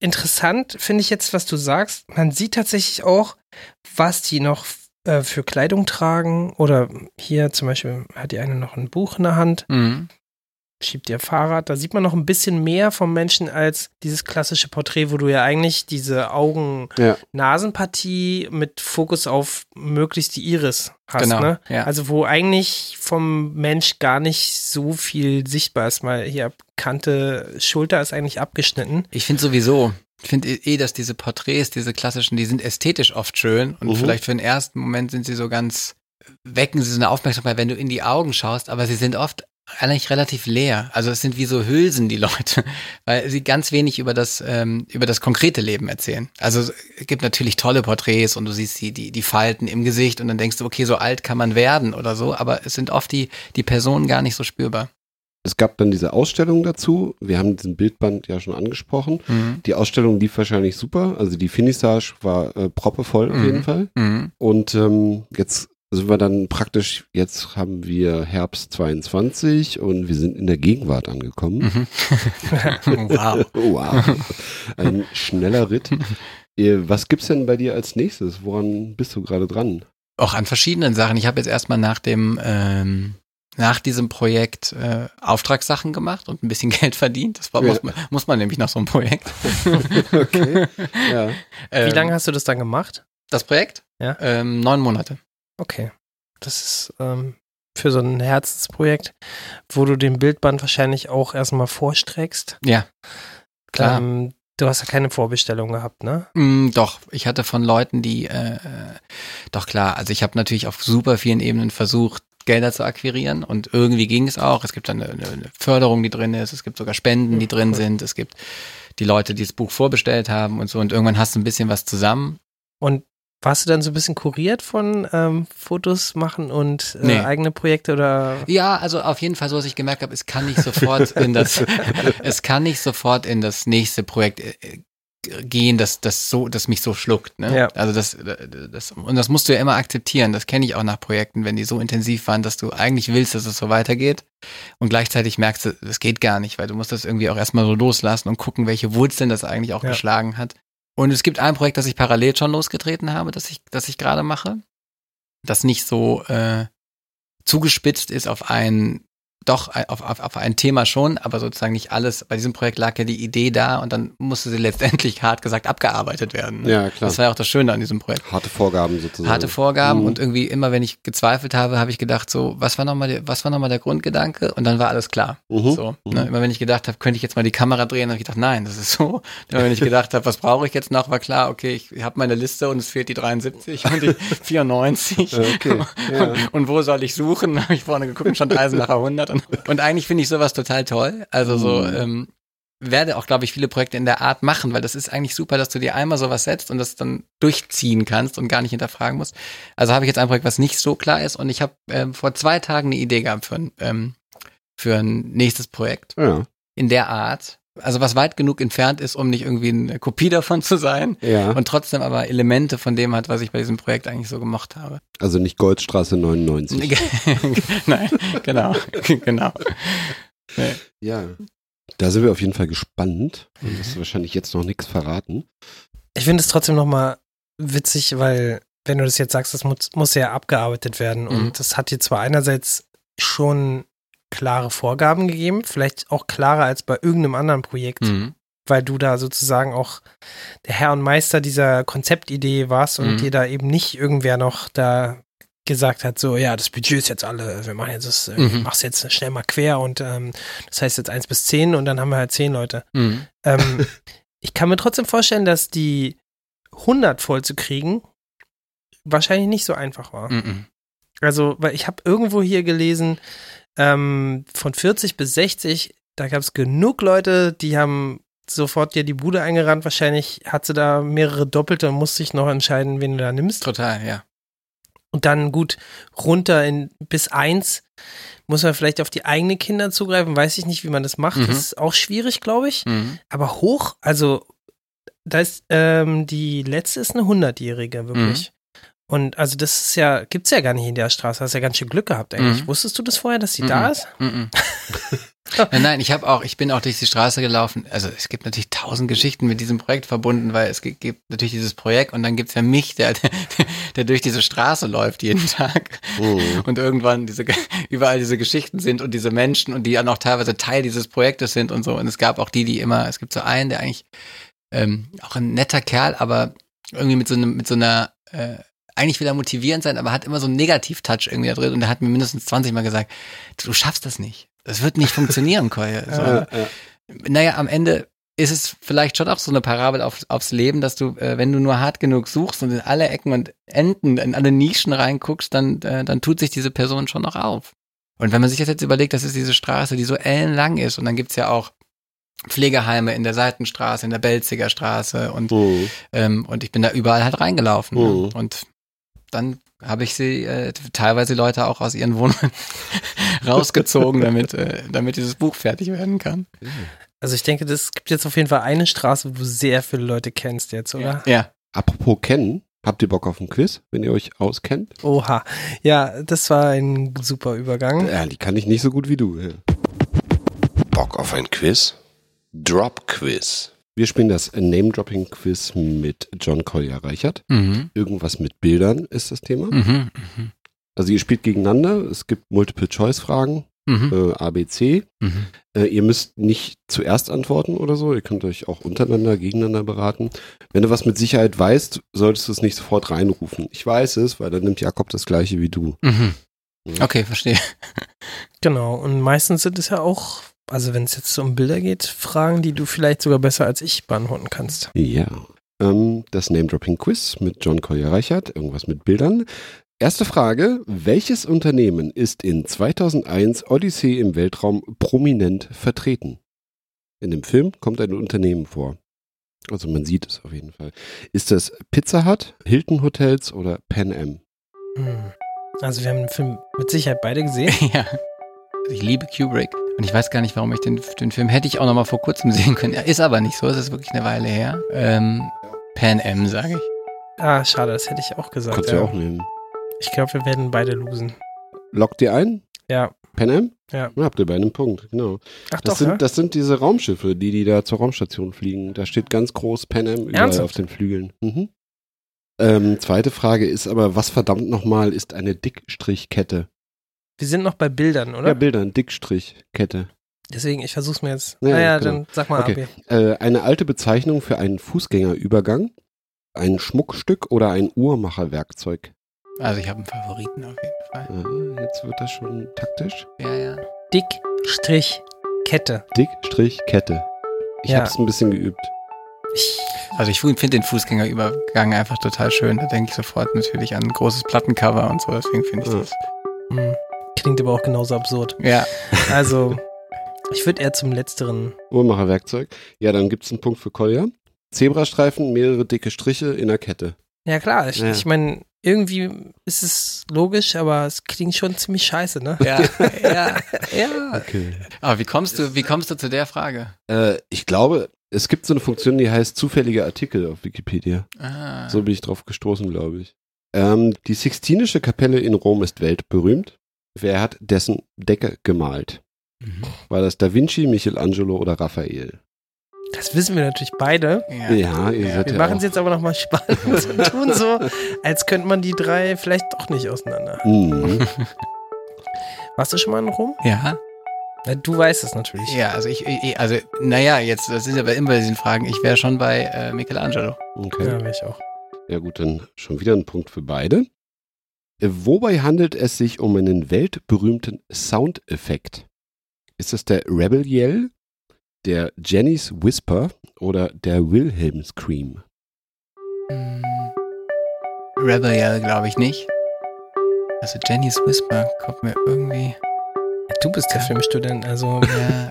Interessant finde ich jetzt, was du sagst. Man sieht tatsächlich auch, was die noch äh, für Kleidung tragen. Oder hier zum Beispiel hat die eine noch ein Buch in der Hand, Mhm. Schiebt ihr Fahrrad. Da sieht man noch ein bisschen mehr vom Menschen als dieses klassische Porträt, wo du ja eigentlich diese Augen-Nasenpartie mit Fokus auf möglichst die Iris hast. Genau, Ne? ja. Also wo eigentlich vom Mensch gar nicht so viel sichtbar ist. Mal hier Kante, Schulter ist eigentlich abgeschnitten. Ich finde sowieso, ich finde eh, dass diese Porträts, diese klassischen, die sind ästhetisch oft schön und Mhm. vielleicht für den ersten Moment sind sie so ganz, wecken sie so eine Aufmerksamkeit, wenn du in die Augen schaust, aber sie sind oft eigentlich relativ leer. Also es sind wie so Hülsen, die Leute, weil sie ganz wenig über das, ähm, über das konkrete Leben erzählen. Also es gibt natürlich tolle Porträts und du siehst die, die, die Falten im Gesicht und dann denkst du, okay, so alt kann man werden oder so, aber es sind oft die, die Personen gar nicht so spürbar. Es gab dann diese Ausstellung dazu. Wir haben diesen Bildband ja schon angesprochen. Mhm. Die Ausstellung lief wahrscheinlich super. Also die Finissage war äh, proppevoll auf Mhm. jeden Fall. Mhm. Und ähm, jetzt sind wir dann praktisch, jetzt haben wir Herbst 22 und wir sind in der Gegenwart angekommen. Mhm. wow. Wow. Ein schneller Ritt. Was gibt's denn bei dir als nächstes? Woran bist du gerade dran? Auch an verschiedenen Sachen. Ich habe jetzt erstmal nach dem ähm, nach diesem Projekt äh, Auftragssachen gemacht und ein bisschen Geld verdient. Das war, Ja. muss, man, muss man nämlich nach so einem Projekt. Okay. Ja. Wie Ähm, lange hast du das dann gemacht? Das Projekt? Ja. Ähm, neun Monate. Okay. Das ist ähm, für so ein Herzensprojekt, wo du den Bildband wahrscheinlich auch erstmal vorstreckst. Ja. Klar. Ähm, du hast ja keine Vorbestellung gehabt, ne? Mm, doch, ich hatte von Leuten, die, äh, äh, doch klar, also ich habe natürlich auf super vielen Ebenen versucht, Gelder zu akquirieren und irgendwie ging es auch. Es gibt dann eine, eine Förderung, die drin ist, es gibt sogar Spenden, die drin sind, es gibt die Leute, die das Buch vorbestellt haben und so und irgendwann hast du ein bisschen was zusammen. Und warst du dann so ein bisschen kuriert von ähm, Fotos machen und äh, Nee. eigene Projekte oder? Ja, also auf jeden Fall so, was ich gemerkt habe, es kann nicht sofort in das, es kann nicht sofort in das nächste Projekt äh, gehen, das, das so, das mich so schluckt. Ne? Ja. Also das, das, und das musst du ja immer akzeptieren. Das kenne ich auch nach Projekten, wenn die so intensiv waren, dass du eigentlich willst, dass es so weitergeht. Und gleichzeitig merkst du, das geht gar nicht, weil du musst das irgendwie auch erstmal so loslassen und gucken, welche Wurzeln das eigentlich auch Ja. geschlagen hat. Und es gibt ein Projekt, das ich parallel schon losgetreten habe, das ich, das ich gerade mache, das nicht so äh, zugespitzt ist auf ein, doch auf, auf, auf ein Thema schon, aber sozusagen nicht alles. Bei diesem Projekt lag ja die Idee da und dann musste sie letztendlich hart gesagt abgearbeitet werden. Ne? Ja, klar. Das war ja auch das Schöne an diesem Projekt. Harte Vorgaben sozusagen. Harte Vorgaben Mhm. und irgendwie immer, wenn ich gezweifelt habe, habe ich gedacht, so, was war nochmal der, was war noch mal der Grundgedanke? Und dann war alles klar. Mhm. So, ne? Immer wenn ich gedacht habe, könnte ich jetzt mal die Kamera drehen, habe ich gedacht, nein, das ist so. Immer wenn ich gedacht habe, was brauche ich jetzt noch, war klar, okay, ich habe meine Liste und es fehlt die 73 und die 94. Okay, ja. Und wo soll ich suchen? Habe ich vorne geguckt und stand Eisenacher 100. Und, und eigentlich finde ich sowas total toll. Also so, Mhm. ähm, werde auch, glaube ich, viele Projekte in der Art machen, weil das ist eigentlich super, dass du dir einmal sowas setzt und das dann durchziehen kannst und gar nicht hinterfragen musst. Also habe ich jetzt ein Projekt, was nicht so klar ist und ich habe ähm, vor zwei Tagen eine Idee gehabt für ein, ähm, für ein nächstes Projekt Ja. in der Art. Also was weit genug entfernt ist, um nicht irgendwie eine Kopie davon zu sein Ja. und trotzdem aber Elemente von dem hat, was ich bei diesem Projekt eigentlich so gemocht habe. Also nicht Goldstraße 99. Nein, genau, genau. Nee. Ja. Da sind wir auf jeden Fall gespannt. Und das ist wahrscheinlich jetzt noch nichts verraten. Ich finde es trotzdem nochmal witzig, weil, wenn du das jetzt sagst, das muss, muss ja abgearbeitet werden. Mhm. Und das hat dir zwar einerseits schon klare Vorgaben gegeben, vielleicht auch klarer als bei irgendeinem anderen Projekt, Mhm. weil du da sozusagen auch der Herr und Meister dieser Konzeptidee warst und Mhm. dir da eben nicht irgendwer noch da gesagt hat, so, ja, das Budget ist jetzt alle, wir machen jetzt das, äh, Mhm. mach's jetzt schnell mal quer und ähm, das heißt jetzt eins bis zehn und dann haben wir halt zehn Leute. Mhm. Ähm, ich kann mir trotzdem vorstellen, dass die 100 voll zu kriegen wahrscheinlich nicht so einfach war. Mhm. Also, weil ich habe irgendwo hier gelesen, ähm, von 40 bis 60, da gab es genug Leute, die haben sofort dir die Bude eingerannt. Wahrscheinlich hat sie da mehrere Doppelte und muss sich noch entscheiden, wen du da nimmst. Total, ja. Und dann gut runter in bis eins muss man vielleicht auf die eigenen Kinder zugreifen. Weiß ich nicht, wie man das macht. Mhm. Das ist auch schwierig, glaube ich. Mhm. Aber hoch, also da ist ähm, die letzte ist eine 100-jährige wirklich. Und also das ist ja gibt's ja gar nicht in der Straße. Hast ja ganz schön Glück gehabt eigentlich. Mhm. Wusstest du das vorher, dass sie Mhm. da ist? Mhm. nein, nein, ich habe auch, ich bin auch durch die Straße gelaufen. Also es gibt natürlich tausend Geschichten mit diesem Projekt verbunden, weil es gibt, natürlich dieses Projekt und dann gibt's ja mich, der, der, der durch diese Straße läuft jeden Tag Mhm. und irgendwann diese überall diese Geschichten sind und diese Menschen und die dann auch teilweise Teil dieses Projektes sind und so. Und es gab auch die, die immer, es gibt so einen, der eigentlich ähm, auch ein netter Kerl, aber irgendwie mit so einem, mit so einer äh, eigentlich will er motivierend sein, aber hat immer so einen Negativ-Touch irgendwie da drin und er hat mir mindestens 20 Mal gesagt, du schaffst das nicht. Das wird nicht funktionieren, Koye. So, Ja, ja. naja, am Ende ist es vielleicht schon auch so eine Parabel auf, aufs Leben, dass du, äh, wenn du nur hart genug suchst und in alle Ecken und Enden, in alle Nischen reinguckst, dann, äh, dann tut sich diese Person schon noch auf. Und wenn man sich das jetzt überlegt, das ist diese Straße, die so ellenlang ist und dann gibt's ja auch Pflegeheime in der Seitenstraße, in der Belziger Straße und, Mhm. ähm, und ich bin da überall halt reingelaufen. Mhm. Ne? Und dann habe ich sie äh, teilweise Leute auch aus ihren Wohnungen rausgezogen, damit, äh, damit dieses Buch fertig werden kann. Also ich denke, das gibt jetzt auf jeden Fall eine Straße, wo du sehr viele Leute kennst jetzt, oder? Ja. Apropos kennen, habt ihr Bock auf ein Quiz, wenn ihr euch auskennt? Oha. Ja, das war ein super Übergang. Ja, die kann ich nicht so gut wie du. Ja. Bock auf ein Quiz? Drop Quiz. Wir spielen das Name-Dropping-Quiz mit John Collier Reichert. Mhm. Irgendwas mit Bildern ist das Thema. Mhm. Mhm. Also ihr spielt gegeneinander. Es gibt Multiple-Choice-Fragen, Mhm. äh, A, B, C. Mhm. Äh, ihr müsst nicht zuerst antworten oder so. Ihr könnt euch auch untereinander, gegeneinander beraten. Wenn du was mit Sicherheit weißt, solltest du es nicht sofort reinrufen. Ich weiß es, weil dann nimmt Jakob das gleiche wie du. Mhm. Okay, verstehe. Genau. Und meistens sind es ja auch, also wenn es jetzt um Bilder geht, Fragen, die du vielleicht sogar besser als ich beantworten kannst. Ja. Ähm, das Name-Dropping-Quiz mit John Collier Reichert. Irgendwas mit Bildern. Erste Frage. Welches Unternehmen ist in 2001 Odyssee im Weltraum prominent vertreten? In dem Film kommt ein Unternehmen vor. Also man sieht es auf jeden Fall. Ist das Pizza Hut, Hilton Hotels oder Pan Am? Hm. Also wir haben den Film mit Sicherheit beide gesehen. ja. Ich liebe Kubrick. Und ich weiß gar nicht, warum ich den, den Film hätte ich auch noch mal vor kurzem sehen können. Er ist aber nicht so. Es ist wirklich eine Weile her. Ähm, Pan Am, sage ich. Ah, schade, das hätte ich auch gesagt. Kannst du ja. ja auch nehmen. Ich glaube, wir werden beide losen. Lockt ihr ein? Ja. Pan Am? Ja. Na, habt ihr bei einem Punkt, genau. Ach Das doch, sind, ja? das sind diese Raumschiffe, die, die da zur Raumstation fliegen. Da steht ganz groß Pan Am überall Ernsthaft? auf den Flügeln. Mhm. Ähm, zweite Frage ist aber, was verdammt nochmal ist eine Dickstrichkette? Wir sind noch bei Bildern, oder? Ja, Bilder, ein Dickstrichkette. Deswegen, ich versuch's mir jetzt. Ja, naja, genau. dann sag mal Okay. AB. Äh, eine alte Bezeichnung für einen Fußgängerübergang, ein Schmuckstück oder ein Uhrmacherwerkzeug. Also ich habe einen Favoriten auf jeden Fall. Äh, jetzt wird das schon taktisch. Ja, ja. Dick, Strich, Kette. Dickstrichkette. Ich Ja. habe es ein bisschen geübt. Also ich finde den Fußgängerübergang einfach total schön. Da denke ich sofort natürlich an ein großes Plattencover und so. Deswegen finde ich Ja. das. hm, klingt aber auch genauso absurd. Ja. Also, ich würde eher zum letzteren. Uhrmacherwerkzeug. Ja, dann gibt's einen Punkt für Kolja. Zebrastreifen, mehrere dicke Striche in der Kette. Ja klar, ich, Ja. ich meine, irgendwie ist es logisch, aber es klingt schon ziemlich scheiße, ne? Ja, ja, ja. Okay. Aber wie kommst du, wie kommst du zu der Frage? Äh, ich glaube, es gibt so eine Funktion, die heißt zufällige Artikel auf Wikipedia. Ah. So bin ich drauf gestoßen, glaube ich. Ähm, die Sixtinische Kapelle in Rom ist weltberühmt. Wer hat dessen Decke gemalt? Mhm. War das Da Vinci, Michelangelo oder Raphael? Das wissen wir natürlich beide. Ja. Ja, ihr seid Wir ja machen es jetzt aber nochmal spannend und tun so, als könnte man die drei vielleicht doch nicht auseinander. Mhm. Warst du schon mal in Rom? Ja, Ja, du weißt es natürlich. ja, also ich, ich also, naja, jetzt, das sind aber immer bei diesen Fragen, ich wäre schon bei äh, Michelangelo. Okay. Ja, wäre ich auch. Ja gut, dann schon wieder ein Punkt für beide. Wobei handelt es sich um einen weltberühmten Soundeffekt? Ist es der Rebel Yell, der Jenny's Whisper oder der Wilhelm Scream? Hm. Rebel Yell glaube ich nicht. Also Jenny's Whisper kommt mir irgendwie. Du bist der Ja. Filmstudent, also Ja,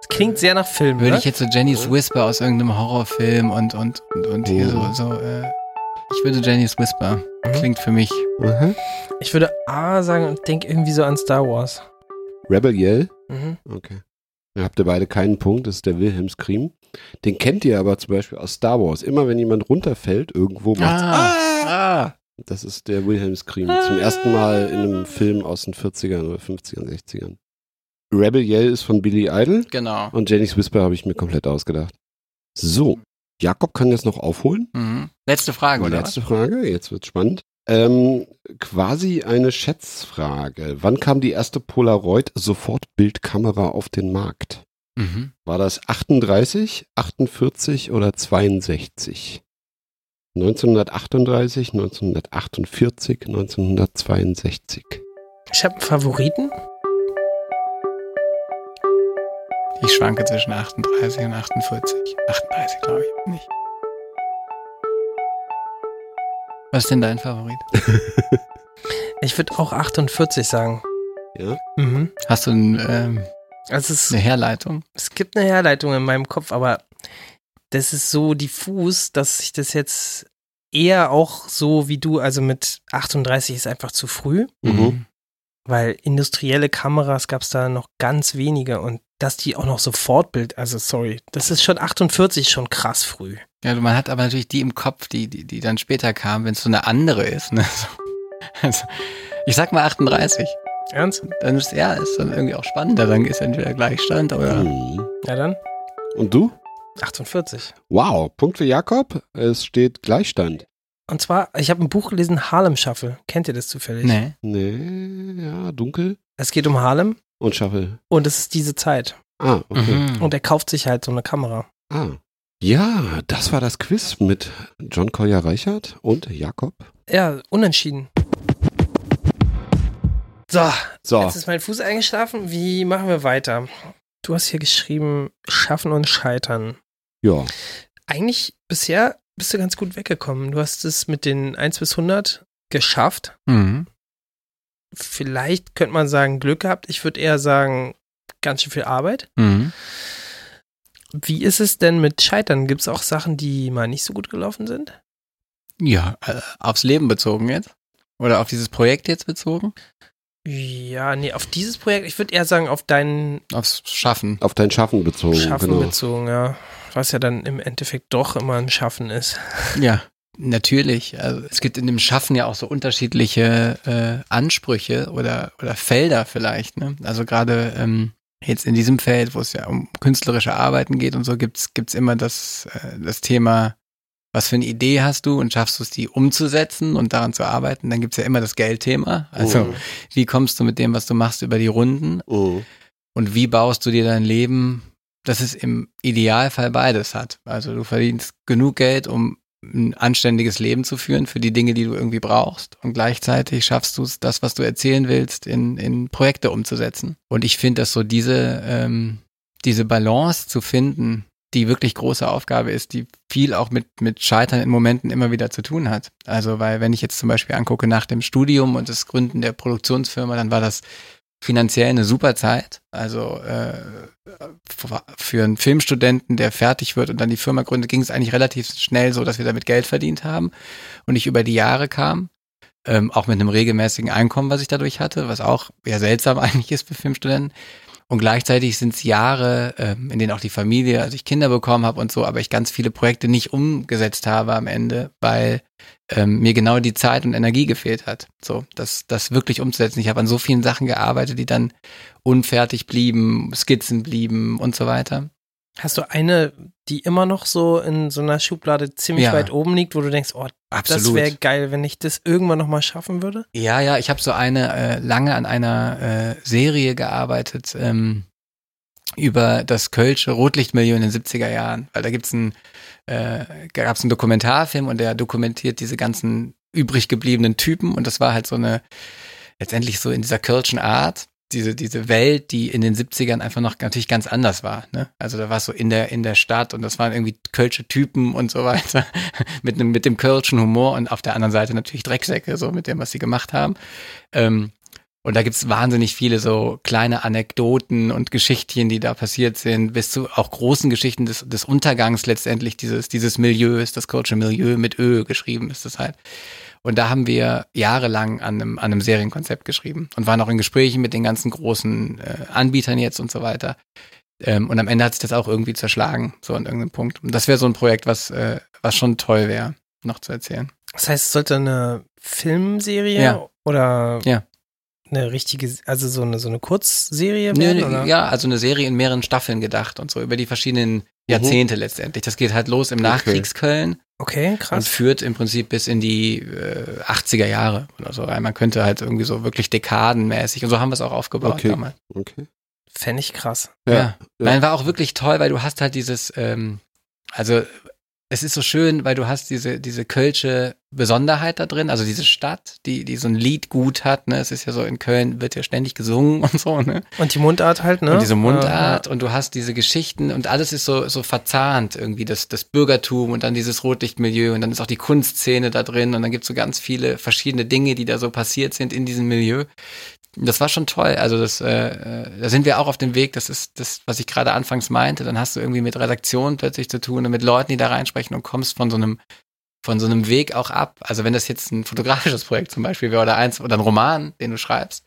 es klingt sehr nach Film, würde ne? ich jetzt so Jenny's Whisper aus irgendeinem Horrorfilm und und und, und hier so Oh. so. Äh, ich würde Jenny's Whisper. Mhm. Klingt für mich. Aha. Ich würde A sagen und denke irgendwie so an Star Wars. Rebel Yell? Mhm. Okay. Dann habt ihr beide keinen Punkt, das ist der Wilhelm Scream. Den kennt ihr aber zum Beispiel aus Star Wars. Immer wenn jemand runterfällt, irgendwo macht's Ah, ah. Das ist der Wilhelm Scream. Zum ersten Mal in einem Film aus den 40ern oder 50ern, 60ern. Rebel Yell ist von Billy Idol Genau. und Jenny's Whisper habe ich mir komplett ausgedacht. So, Jakob kann jetzt noch aufholen. Mhm. Letzte Frage, oder? Letzte Frage, jetzt wird's spannend. Ähm, quasi eine Schätzfrage. Wann kam die erste Polaroid-Sofortbildkamera auf den Markt? Mhm. War das 38, 48 oder 62? 1938, 1948, 1962. Ich habe einen Favoriten. Ich schwanke zwischen 38 und 48. 38, glaube ich. Nicht. Was ist denn dein Favorit? Ich würde auch 48 sagen. Ja? Mhm. Hast du ein, ähm, Also es, eine Herleitung? es gibt eine Herleitung in meinem Kopf, aber das ist so diffus, dass ich das jetzt eher auch so wie du, also mit 38 ist einfach zu früh, Mhm. Weil industrielle Kameras gab es da noch ganz wenige und dass die auch noch Sofortbild, also sorry, das ist schon 48 schon krass früh. Ja, man hat aber natürlich die im Kopf, die, die, die dann später kam, wenn es so eine andere ist. Ne? So. Also, ich sag mal 38. Ernst? Dann ist ja, ist dann irgendwie auch spannender. Dann ist entweder Gleichstand oder. Mhm. Ja dann, Und du? 48. Wow, Punkt für Jakob. Es steht Gleichstand. Und zwar, ich habe ein Buch gelesen, Harlem Shuffle. Kennt ihr das zufällig? Nee. Nee, ja, dunkel. Es geht um Harlem Und Shuffle. und es ist diese Zeit. Ah, okay. Mhm. Und er kauft sich halt so eine Kamera. Ah. Ja, das war das Quiz mit John Collier Reichert und Jakob. Ja, unentschieden. So, So, jetzt ist mein Fuß eingeschlafen. Wie machen wir weiter? Du hast hier geschrieben, schaffen und scheitern. ja. Eigentlich bisher bist du ganz gut weggekommen. Du hast es mit den 1 bis 100 geschafft. Mhm. Vielleicht könnte man sagen, Glück gehabt. Ich würde eher sagen, ganz schön viel Arbeit. Mhm. Wie ist es denn mit Scheitern? Gibt es auch Sachen, die mal nicht so gut gelaufen sind? Ja, äh, aufs Leben bezogen jetzt? Oder auf dieses Projekt jetzt bezogen? Ja, nee, auf dieses Projekt, ich würde eher sagen, auf dein Aufs Schaffen. Auf dein Schaffen bezogen. Schaffen genau. bezogen, ja. Was ja dann im Endeffekt doch immer ein Schaffen ist. Ja, natürlich. Also es gibt in dem Schaffen ja auch so unterschiedliche äh, Ansprüche oder, oder Felder vielleicht. Ne? Also gerade ähm, jetzt in diesem Feld, wo es ja um künstlerische Arbeiten geht und so, gibt's gibt's immer das, äh, das Thema, was für eine Idee hast du und schaffst du es, die umzusetzen und daran zu arbeiten. Dann gibt's ja immer das Geldthema. Also Mhm. wie kommst du mit dem, was du machst, über die Runden Mhm. und wie baust du dir dein Leben, dass es im Idealfall beides hat. Also du verdienst genug Geld, um ein anständiges Leben zu führen für die Dinge, die du irgendwie brauchst. Und gleichzeitig schaffst du es, das, was du erzählen willst, in, in Projekte umzusetzen. Und ich finde, dass so diese, ähm, diese Balance zu finden, die wirklich große Aufgabe ist, die viel auch mit, mit Scheitern in Momenten immer wieder zu tun hat. Also, weil wenn ich jetzt zum Beispiel angucke nach dem Studium und das Gründen der Produktionsfirma, dann war das finanziell eine super Zeit. Also äh, für einen Filmstudenten, der fertig wird und dann die Firma gründet, ging es eigentlich relativ schnell so, dass wir damit Geld verdient haben und ich über die Jahre kam. Ähm, auch mit einem regelmäßigen Einkommen, was ich dadurch hatte, was auch ja seltsam eigentlich ist für Filmstudenten. Und gleichzeitig sind es Jahre, ähm, in denen auch die Familie, also ich Kinder bekommen habe und so, aber ich ganz viele Projekte nicht umgesetzt habe am Ende, weil ähm, mir genau die Zeit und Energie gefehlt hat, so das, das wirklich umzusetzen. Ich habe an so vielen Sachen gearbeitet, die dann unfertig blieben, Skizzen blieben und so weiter. Hast du eine, die immer noch so in so einer Schublade ziemlich Ja. weit oben liegt, wo du denkst, oh, das wäre geil, wenn ich das irgendwann nochmal schaffen würde? Ja, ja, ich habe so eine äh, lange an einer äh, Serie gearbeitet ähm, über das Kölsche Rotlichtmilieu in den 70er Jahren, weil da gibt's ein äh, gab's einen Dokumentarfilm und der dokumentiert diese ganzen übrig gebliebenen Typen und das war halt so eine letztendlich so in dieser Kölschen Art diese, diese Welt, die in den 70ern einfach noch natürlich ganz anders war. Ne? Also da war es so in der, in der Stadt und das waren irgendwie kölsche Typen und so weiter, mit, einem, mit dem kölschen Humor und auf der anderen Seite natürlich Drecksäcke, so mit dem, was sie gemacht haben. Ähm, und da gibt's wahnsinnig viele so kleine Anekdoten und Geschichtchen, die da passiert sind, bis zu auch großen Geschichten des, des Untergangs letztendlich dieses, dieses Milieus, das Culture Milieu mit Ö geschrieben ist das halt. Und da haben wir jahrelang an einem, an einem Serienkonzept geschrieben und waren auch in Gesprächen mit den ganzen großen äh, Anbietern jetzt und so weiter. Ähm, und am Ende hat sich das auch irgendwie zerschlagen, so an irgendeinem Punkt. Und das wäre so ein Projekt, was, äh, was schon toll wäre, noch zu erzählen. Das heißt, es sollte eine Filmserie Ja. oder Ja. Eine richtige, also so eine, so eine Kurzserie Nö, werden? nö, oder? ja, also eine Serie in mehreren Staffeln gedacht und so über die verschiedenen Jahrzehnte letztendlich. Das geht halt los im Nachkriegsköln Okay, und krass. führt im Prinzip bis in die äh, 80er Jahre oder so rein. Man könnte halt irgendwie so wirklich dekadenmäßig und so haben wir es auch aufgebaut Okay. damals. Okay. Fände ich krass. Ja. Nein, war auch wirklich toll, weil du hast halt dieses, ähm, also es ist so schön, weil du hast diese, diese kölsche Besonderheit da drin, also diese Stadt, die, die so ein Lied gut hat, ne? Es ist ja so, in Köln wird ja ständig gesungen und so, ne? Und die Mundart halt, ne? Und diese Mundart Äh, und du hast diese Geschichten und alles ist so, so verzahnt irgendwie, das, das Bürgertum und dann dieses Rotlichtmilieu und dann ist auch die Kunstszene da drin und dann gibt's so ganz viele verschiedene Dinge, die da so passiert sind in diesem Milieu. Das war schon toll. Also das, äh, äh, da sind wir auch auf dem Weg. Das ist das, was ich gerade anfangs meinte. Dann hast du irgendwie mit Redaktion plötzlich zu tun und mit Leuten, die da reinsprechen und kommst von so einem von so einem Weg auch ab. Also wenn das jetzt ein fotografisches Projekt zum Beispiel wäre oder eins oder ein Roman, den du schreibst,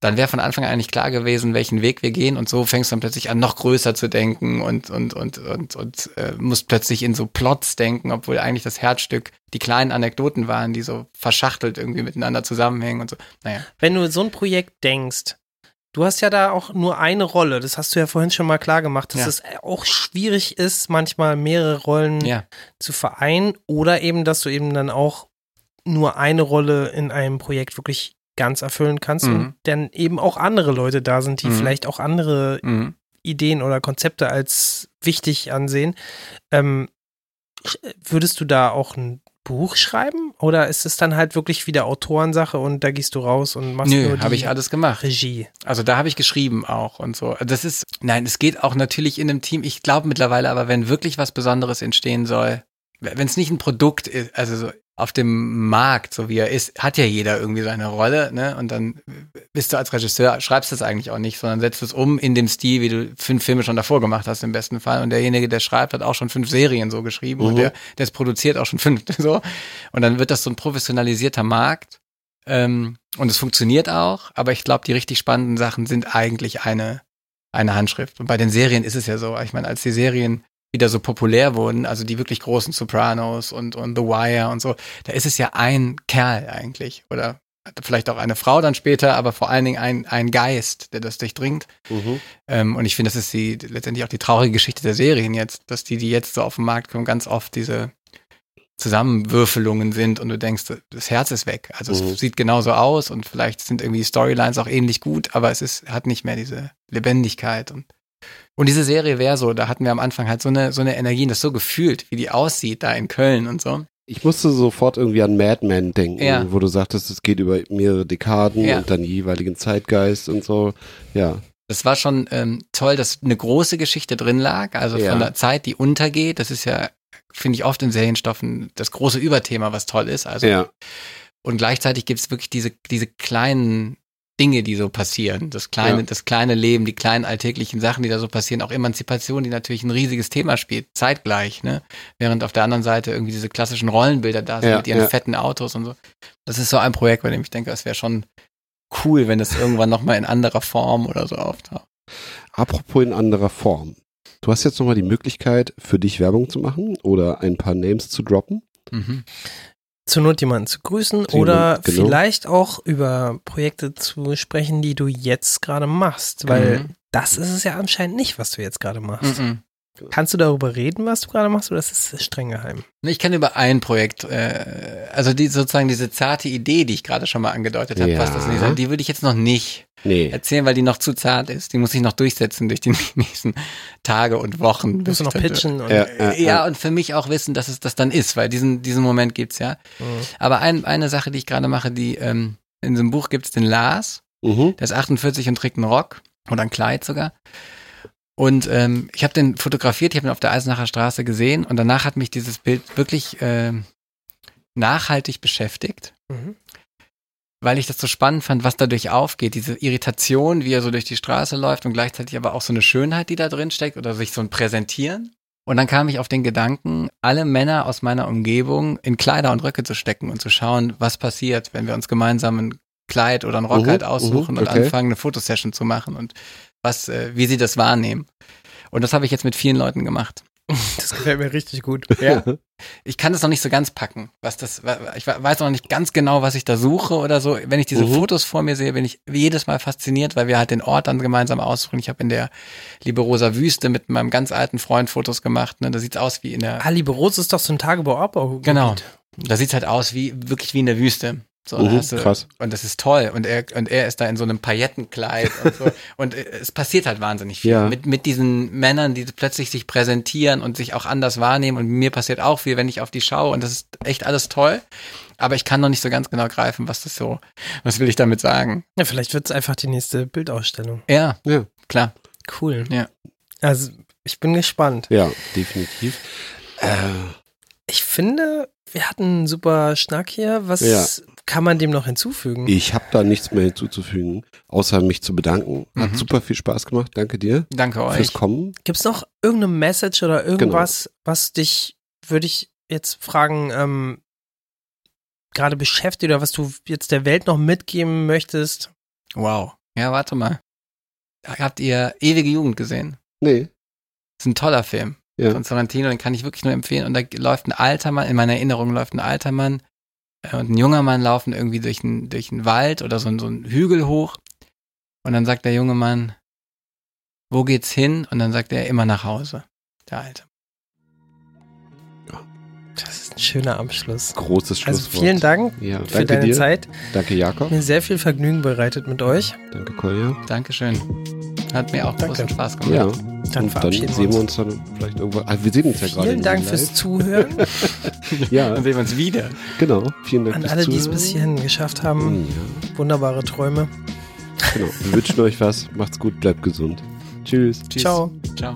dann wäre von Anfang an eigentlich klar gewesen, welchen Weg wir gehen und so fängst du dann plötzlich an, noch größer zu denken und und und und und äh, musst plötzlich in so Plots denken, obwohl eigentlich das Herzstück die kleinen Anekdoten waren, die so verschachtelt irgendwie miteinander zusammenhängen und so. Naja. Wenn du so ein Projekt denkst, du hast ja da auch nur eine Rolle, das hast du ja vorhin schon mal klar gemacht, dass Ja. es auch schwierig ist, manchmal mehrere Rollen Ja. zu vereinen oder eben, dass du eben dann auch nur eine Rolle in einem Projekt wirklich ganz erfüllen kannst Mhm. und dann eben auch andere Leute da sind, die Mhm. vielleicht auch andere Mhm. Ideen oder Konzepte als wichtig ansehen. Ähm, würdest du da auch ein Buch schreiben oder ist es dann halt wirklich wieder Autorensache und da gehst du raus und machst nur Nö, die habe ich alles gemacht. Regie? Also da habe ich geschrieben auch und so. Das ist, nein, es geht auch natürlich in einem Team. Ich glaube mittlerweile aber, wenn wirklich was Besonderes entstehen soll, wenn es nicht ein Produkt ist, also so auf dem Markt, so wie er ist, hat ja jeder irgendwie seine Rolle, ne? Und dann bist du als Regisseur, schreibst es eigentlich auch nicht, sondern setzt es um in dem Stil, wie du fünf Filme schon davor gemacht hast im besten Fall. Und derjenige, der schreibt, hat auch schon fünf Serien so geschrieben und Mhm. der, der es produziert auch schon fünf, so. Und dann wird das so ein professionalisierter Markt. Ähm, und es funktioniert auch, aber ich glaube, die richtig spannenden Sachen sind eigentlich eine, eine Handschrift. Und bei den Serien ist es ja so, ich meine, als die Serien wieder so populär wurden, also die wirklich großen Sopranos und, und The Wire und so, da ist es ja ein Kerl eigentlich. Oder vielleicht auch eine Frau dann später, aber vor allen Dingen ein, ein Geist, der das durchdringt. Mhm. Ähm, und ich finde, das ist die letztendlich auch die traurige Geschichte der Serien jetzt, dass die, die jetzt so auf den Markt kommen, ganz oft diese Zusammenwürfelungen sind und du denkst, das Herz ist weg. Also Mhm. es sieht genauso aus und vielleicht sind irgendwie die Storylines auch ähnlich gut, aber es ist, hat nicht mehr diese Lebendigkeit und und diese Serie wäre so, da hatten wir am Anfang halt so eine, so eine Energie und das so gefühlt, wie die aussieht da in Köln und so. Ich musste sofort irgendwie an Mad Men denken, Ja. wo du sagtest, es geht über mehrere Dekaden Ja. und dann jeweiligen Zeitgeist und so. Ja. Das war schon ähm, toll, dass eine große Geschichte drin lag, also Ja. von der Zeit, die untergeht. Das ist ja, finde ich, oft in Serienstoffen das große Überthema, was toll ist. Also Ja. und gleichzeitig gibt es wirklich diese, diese kleinen Dinge, die so passieren. Das kleine, Ja. das kleine Leben, die kleinen alltäglichen Sachen, die da so passieren. Auch Emanzipation, die natürlich ein riesiges Thema spielt, zeitgleich, ne? Während auf der anderen Seite irgendwie diese klassischen Rollenbilder da sind Ja, mit ihren ja. fetten Autos und so. Das ist so ein Projekt, bei dem ich denke, es wäre schon cool, wenn das irgendwann nochmal in anderer Form oder so auftaucht. Apropos in anderer Form. Du hast jetzt nochmal die Möglichkeit, für dich Werbung zu machen oder ein paar Names zu droppen. Mhm. Zur Not jemanden zu grüßen Zu oder genau. vielleicht auch über Projekte zu sprechen, die du jetzt gerade machst, weil Mhm. das ist es ja anscheinend nicht, was du jetzt gerade machst. Mhm. Kannst du darüber reden, was du gerade machst, oder ist es streng geheim? Ich kann über ein Projekt, äh, also die sozusagen diese zarte Idee, die ich gerade schon mal angedeutet habe, Ja. was das nicht ist, die würde ich jetzt noch nicht Nee. erzählen, weil die noch zu zart ist. Die muss ich noch durchsetzen durch die nächsten Tage und Wochen. bis Musst du noch pitchen? Und, Ja, Äh, Ja, und für mich auch wissen, dass es das dann ist, weil diesen, diesen Moment gibt's ja. Mhm. Aber ein, eine Sache, die ich gerade mache, die ähm, in so einem Buch gibt's den Lars. Mhm. Der ist 48 und trägt einen Rock oder ein Kleid sogar. Und ähm, ich habe den fotografiert, ich habe ihn auf der Eisenacher Straße gesehen und danach hat mich dieses Bild wirklich ähm, nachhaltig beschäftigt, Mhm. weil ich das so spannend fand, was dadurch aufgeht. Diese Irritation, wie er so durch die Straße läuft und gleichzeitig aber auch so eine Schönheit, die da drin steckt oder sich so ein Präsentieren. Und dann kam ich auf den Gedanken, alle Männer aus meiner Umgebung in Kleider und Röcke zu stecken und zu schauen, was passiert, wenn wir uns gemeinsam ein Kleid oder einen Rock Mhm, halt aussuchen mhm, und okay. anfangen, eine Fotosession zu machen und was, äh, wie sie das wahrnehmen. Und das habe ich jetzt mit vielen Leuten gemacht. Das gefällt mir richtig gut. Ja. Ich kann es noch nicht so ganz packen, was das, ich weiß noch nicht ganz genau, was ich da suche oder so. Wenn ich diese Mhm. Fotos vor mir sehe, bin ich jedes Mal fasziniert, weil wir halt den Ort dann gemeinsam aussuchen. Ich habe in der Liberosa Wüste mit meinem ganz alten Freund Fotos gemacht. Ne? Da sieht's aus wie in der, Ah, Liebe Rose ist doch so ein Tagebauabbau. genau. Da sieht's halt aus wie, wirklich wie in der Wüste. So, hast du, krass. Und das ist toll. Und er, und er ist da in so einem Paillettenkleid und so. und äh, es passiert halt wahnsinnig viel. Ja. Mit, mit diesen Männern, die plötzlich sich präsentieren und sich auch anders wahrnehmen. Und mir passiert auch viel, wenn ich auf die schaue. Und das ist echt alles toll. Aber ich kann noch nicht so ganz genau greifen, was das so, was will ich damit sagen? Ja, vielleicht wird es einfach die nächste Bildausstellung. Ja, Ja. klar. Cool. Ja. Also, ich bin gespannt. Ja, definitiv. Äh, Ich finde, wir hatten einen super Schnack hier. Was Ja. kann man dem noch hinzufügen? ich habe da nichts mehr hinzuzufügen, außer mich zu bedanken. Hat Mhm. super viel Spaß gemacht. Danke dir Danke euch. fürs Kommen. Gibt es noch irgendeine Message oder irgendwas, Genau. was dich, würde ich jetzt fragen, ähm, gerade beschäftigt oder was du jetzt der Welt noch mitgeben möchtest? Wow. Ja, warte mal. Habt ihr Ewige Jugend gesehen? Nee. Das ist ein toller Film. Ja. von Sorrentino, den kann ich wirklich nur empfehlen. Und da läuft ein alter Mann, in meiner Erinnerung läuft ein alter Mann äh, und ein junger Mann laufen irgendwie durch einen durch einen Wald oder so, einen- so einen Hügel hoch. Und dann sagt der junge Mann, wo geht's hin? Und dann sagt er immer nach Hause. Der Alte. Das ist ein schöner Abschluss. Großes Also Schlusswort. vielen Dank Ja, für deine dir. Zeit. Danke Jakob. Mir sehr viel Vergnügen bereitet mit euch. Danke Kolja. Dankeschön. Hat mir auch Danke. großen Spaß gemacht. Ja. Dann Und dann sehen wir uns dann vielleicht irgendwann. Ah, wir sehen uns ja gerade. Vielen Dank fürs. Zuhören. Ja, Dann sehen wir uns wieder. genau. Vielen Dank An fürs alle, die es Zuhören. bis hierhin geschafft haben. Ja, Wunderbare Träume. genau. Wir wünschen euch was. Macht's gut, bleibt gesund. Tschüss. Tschüss. Ciao. Ciao.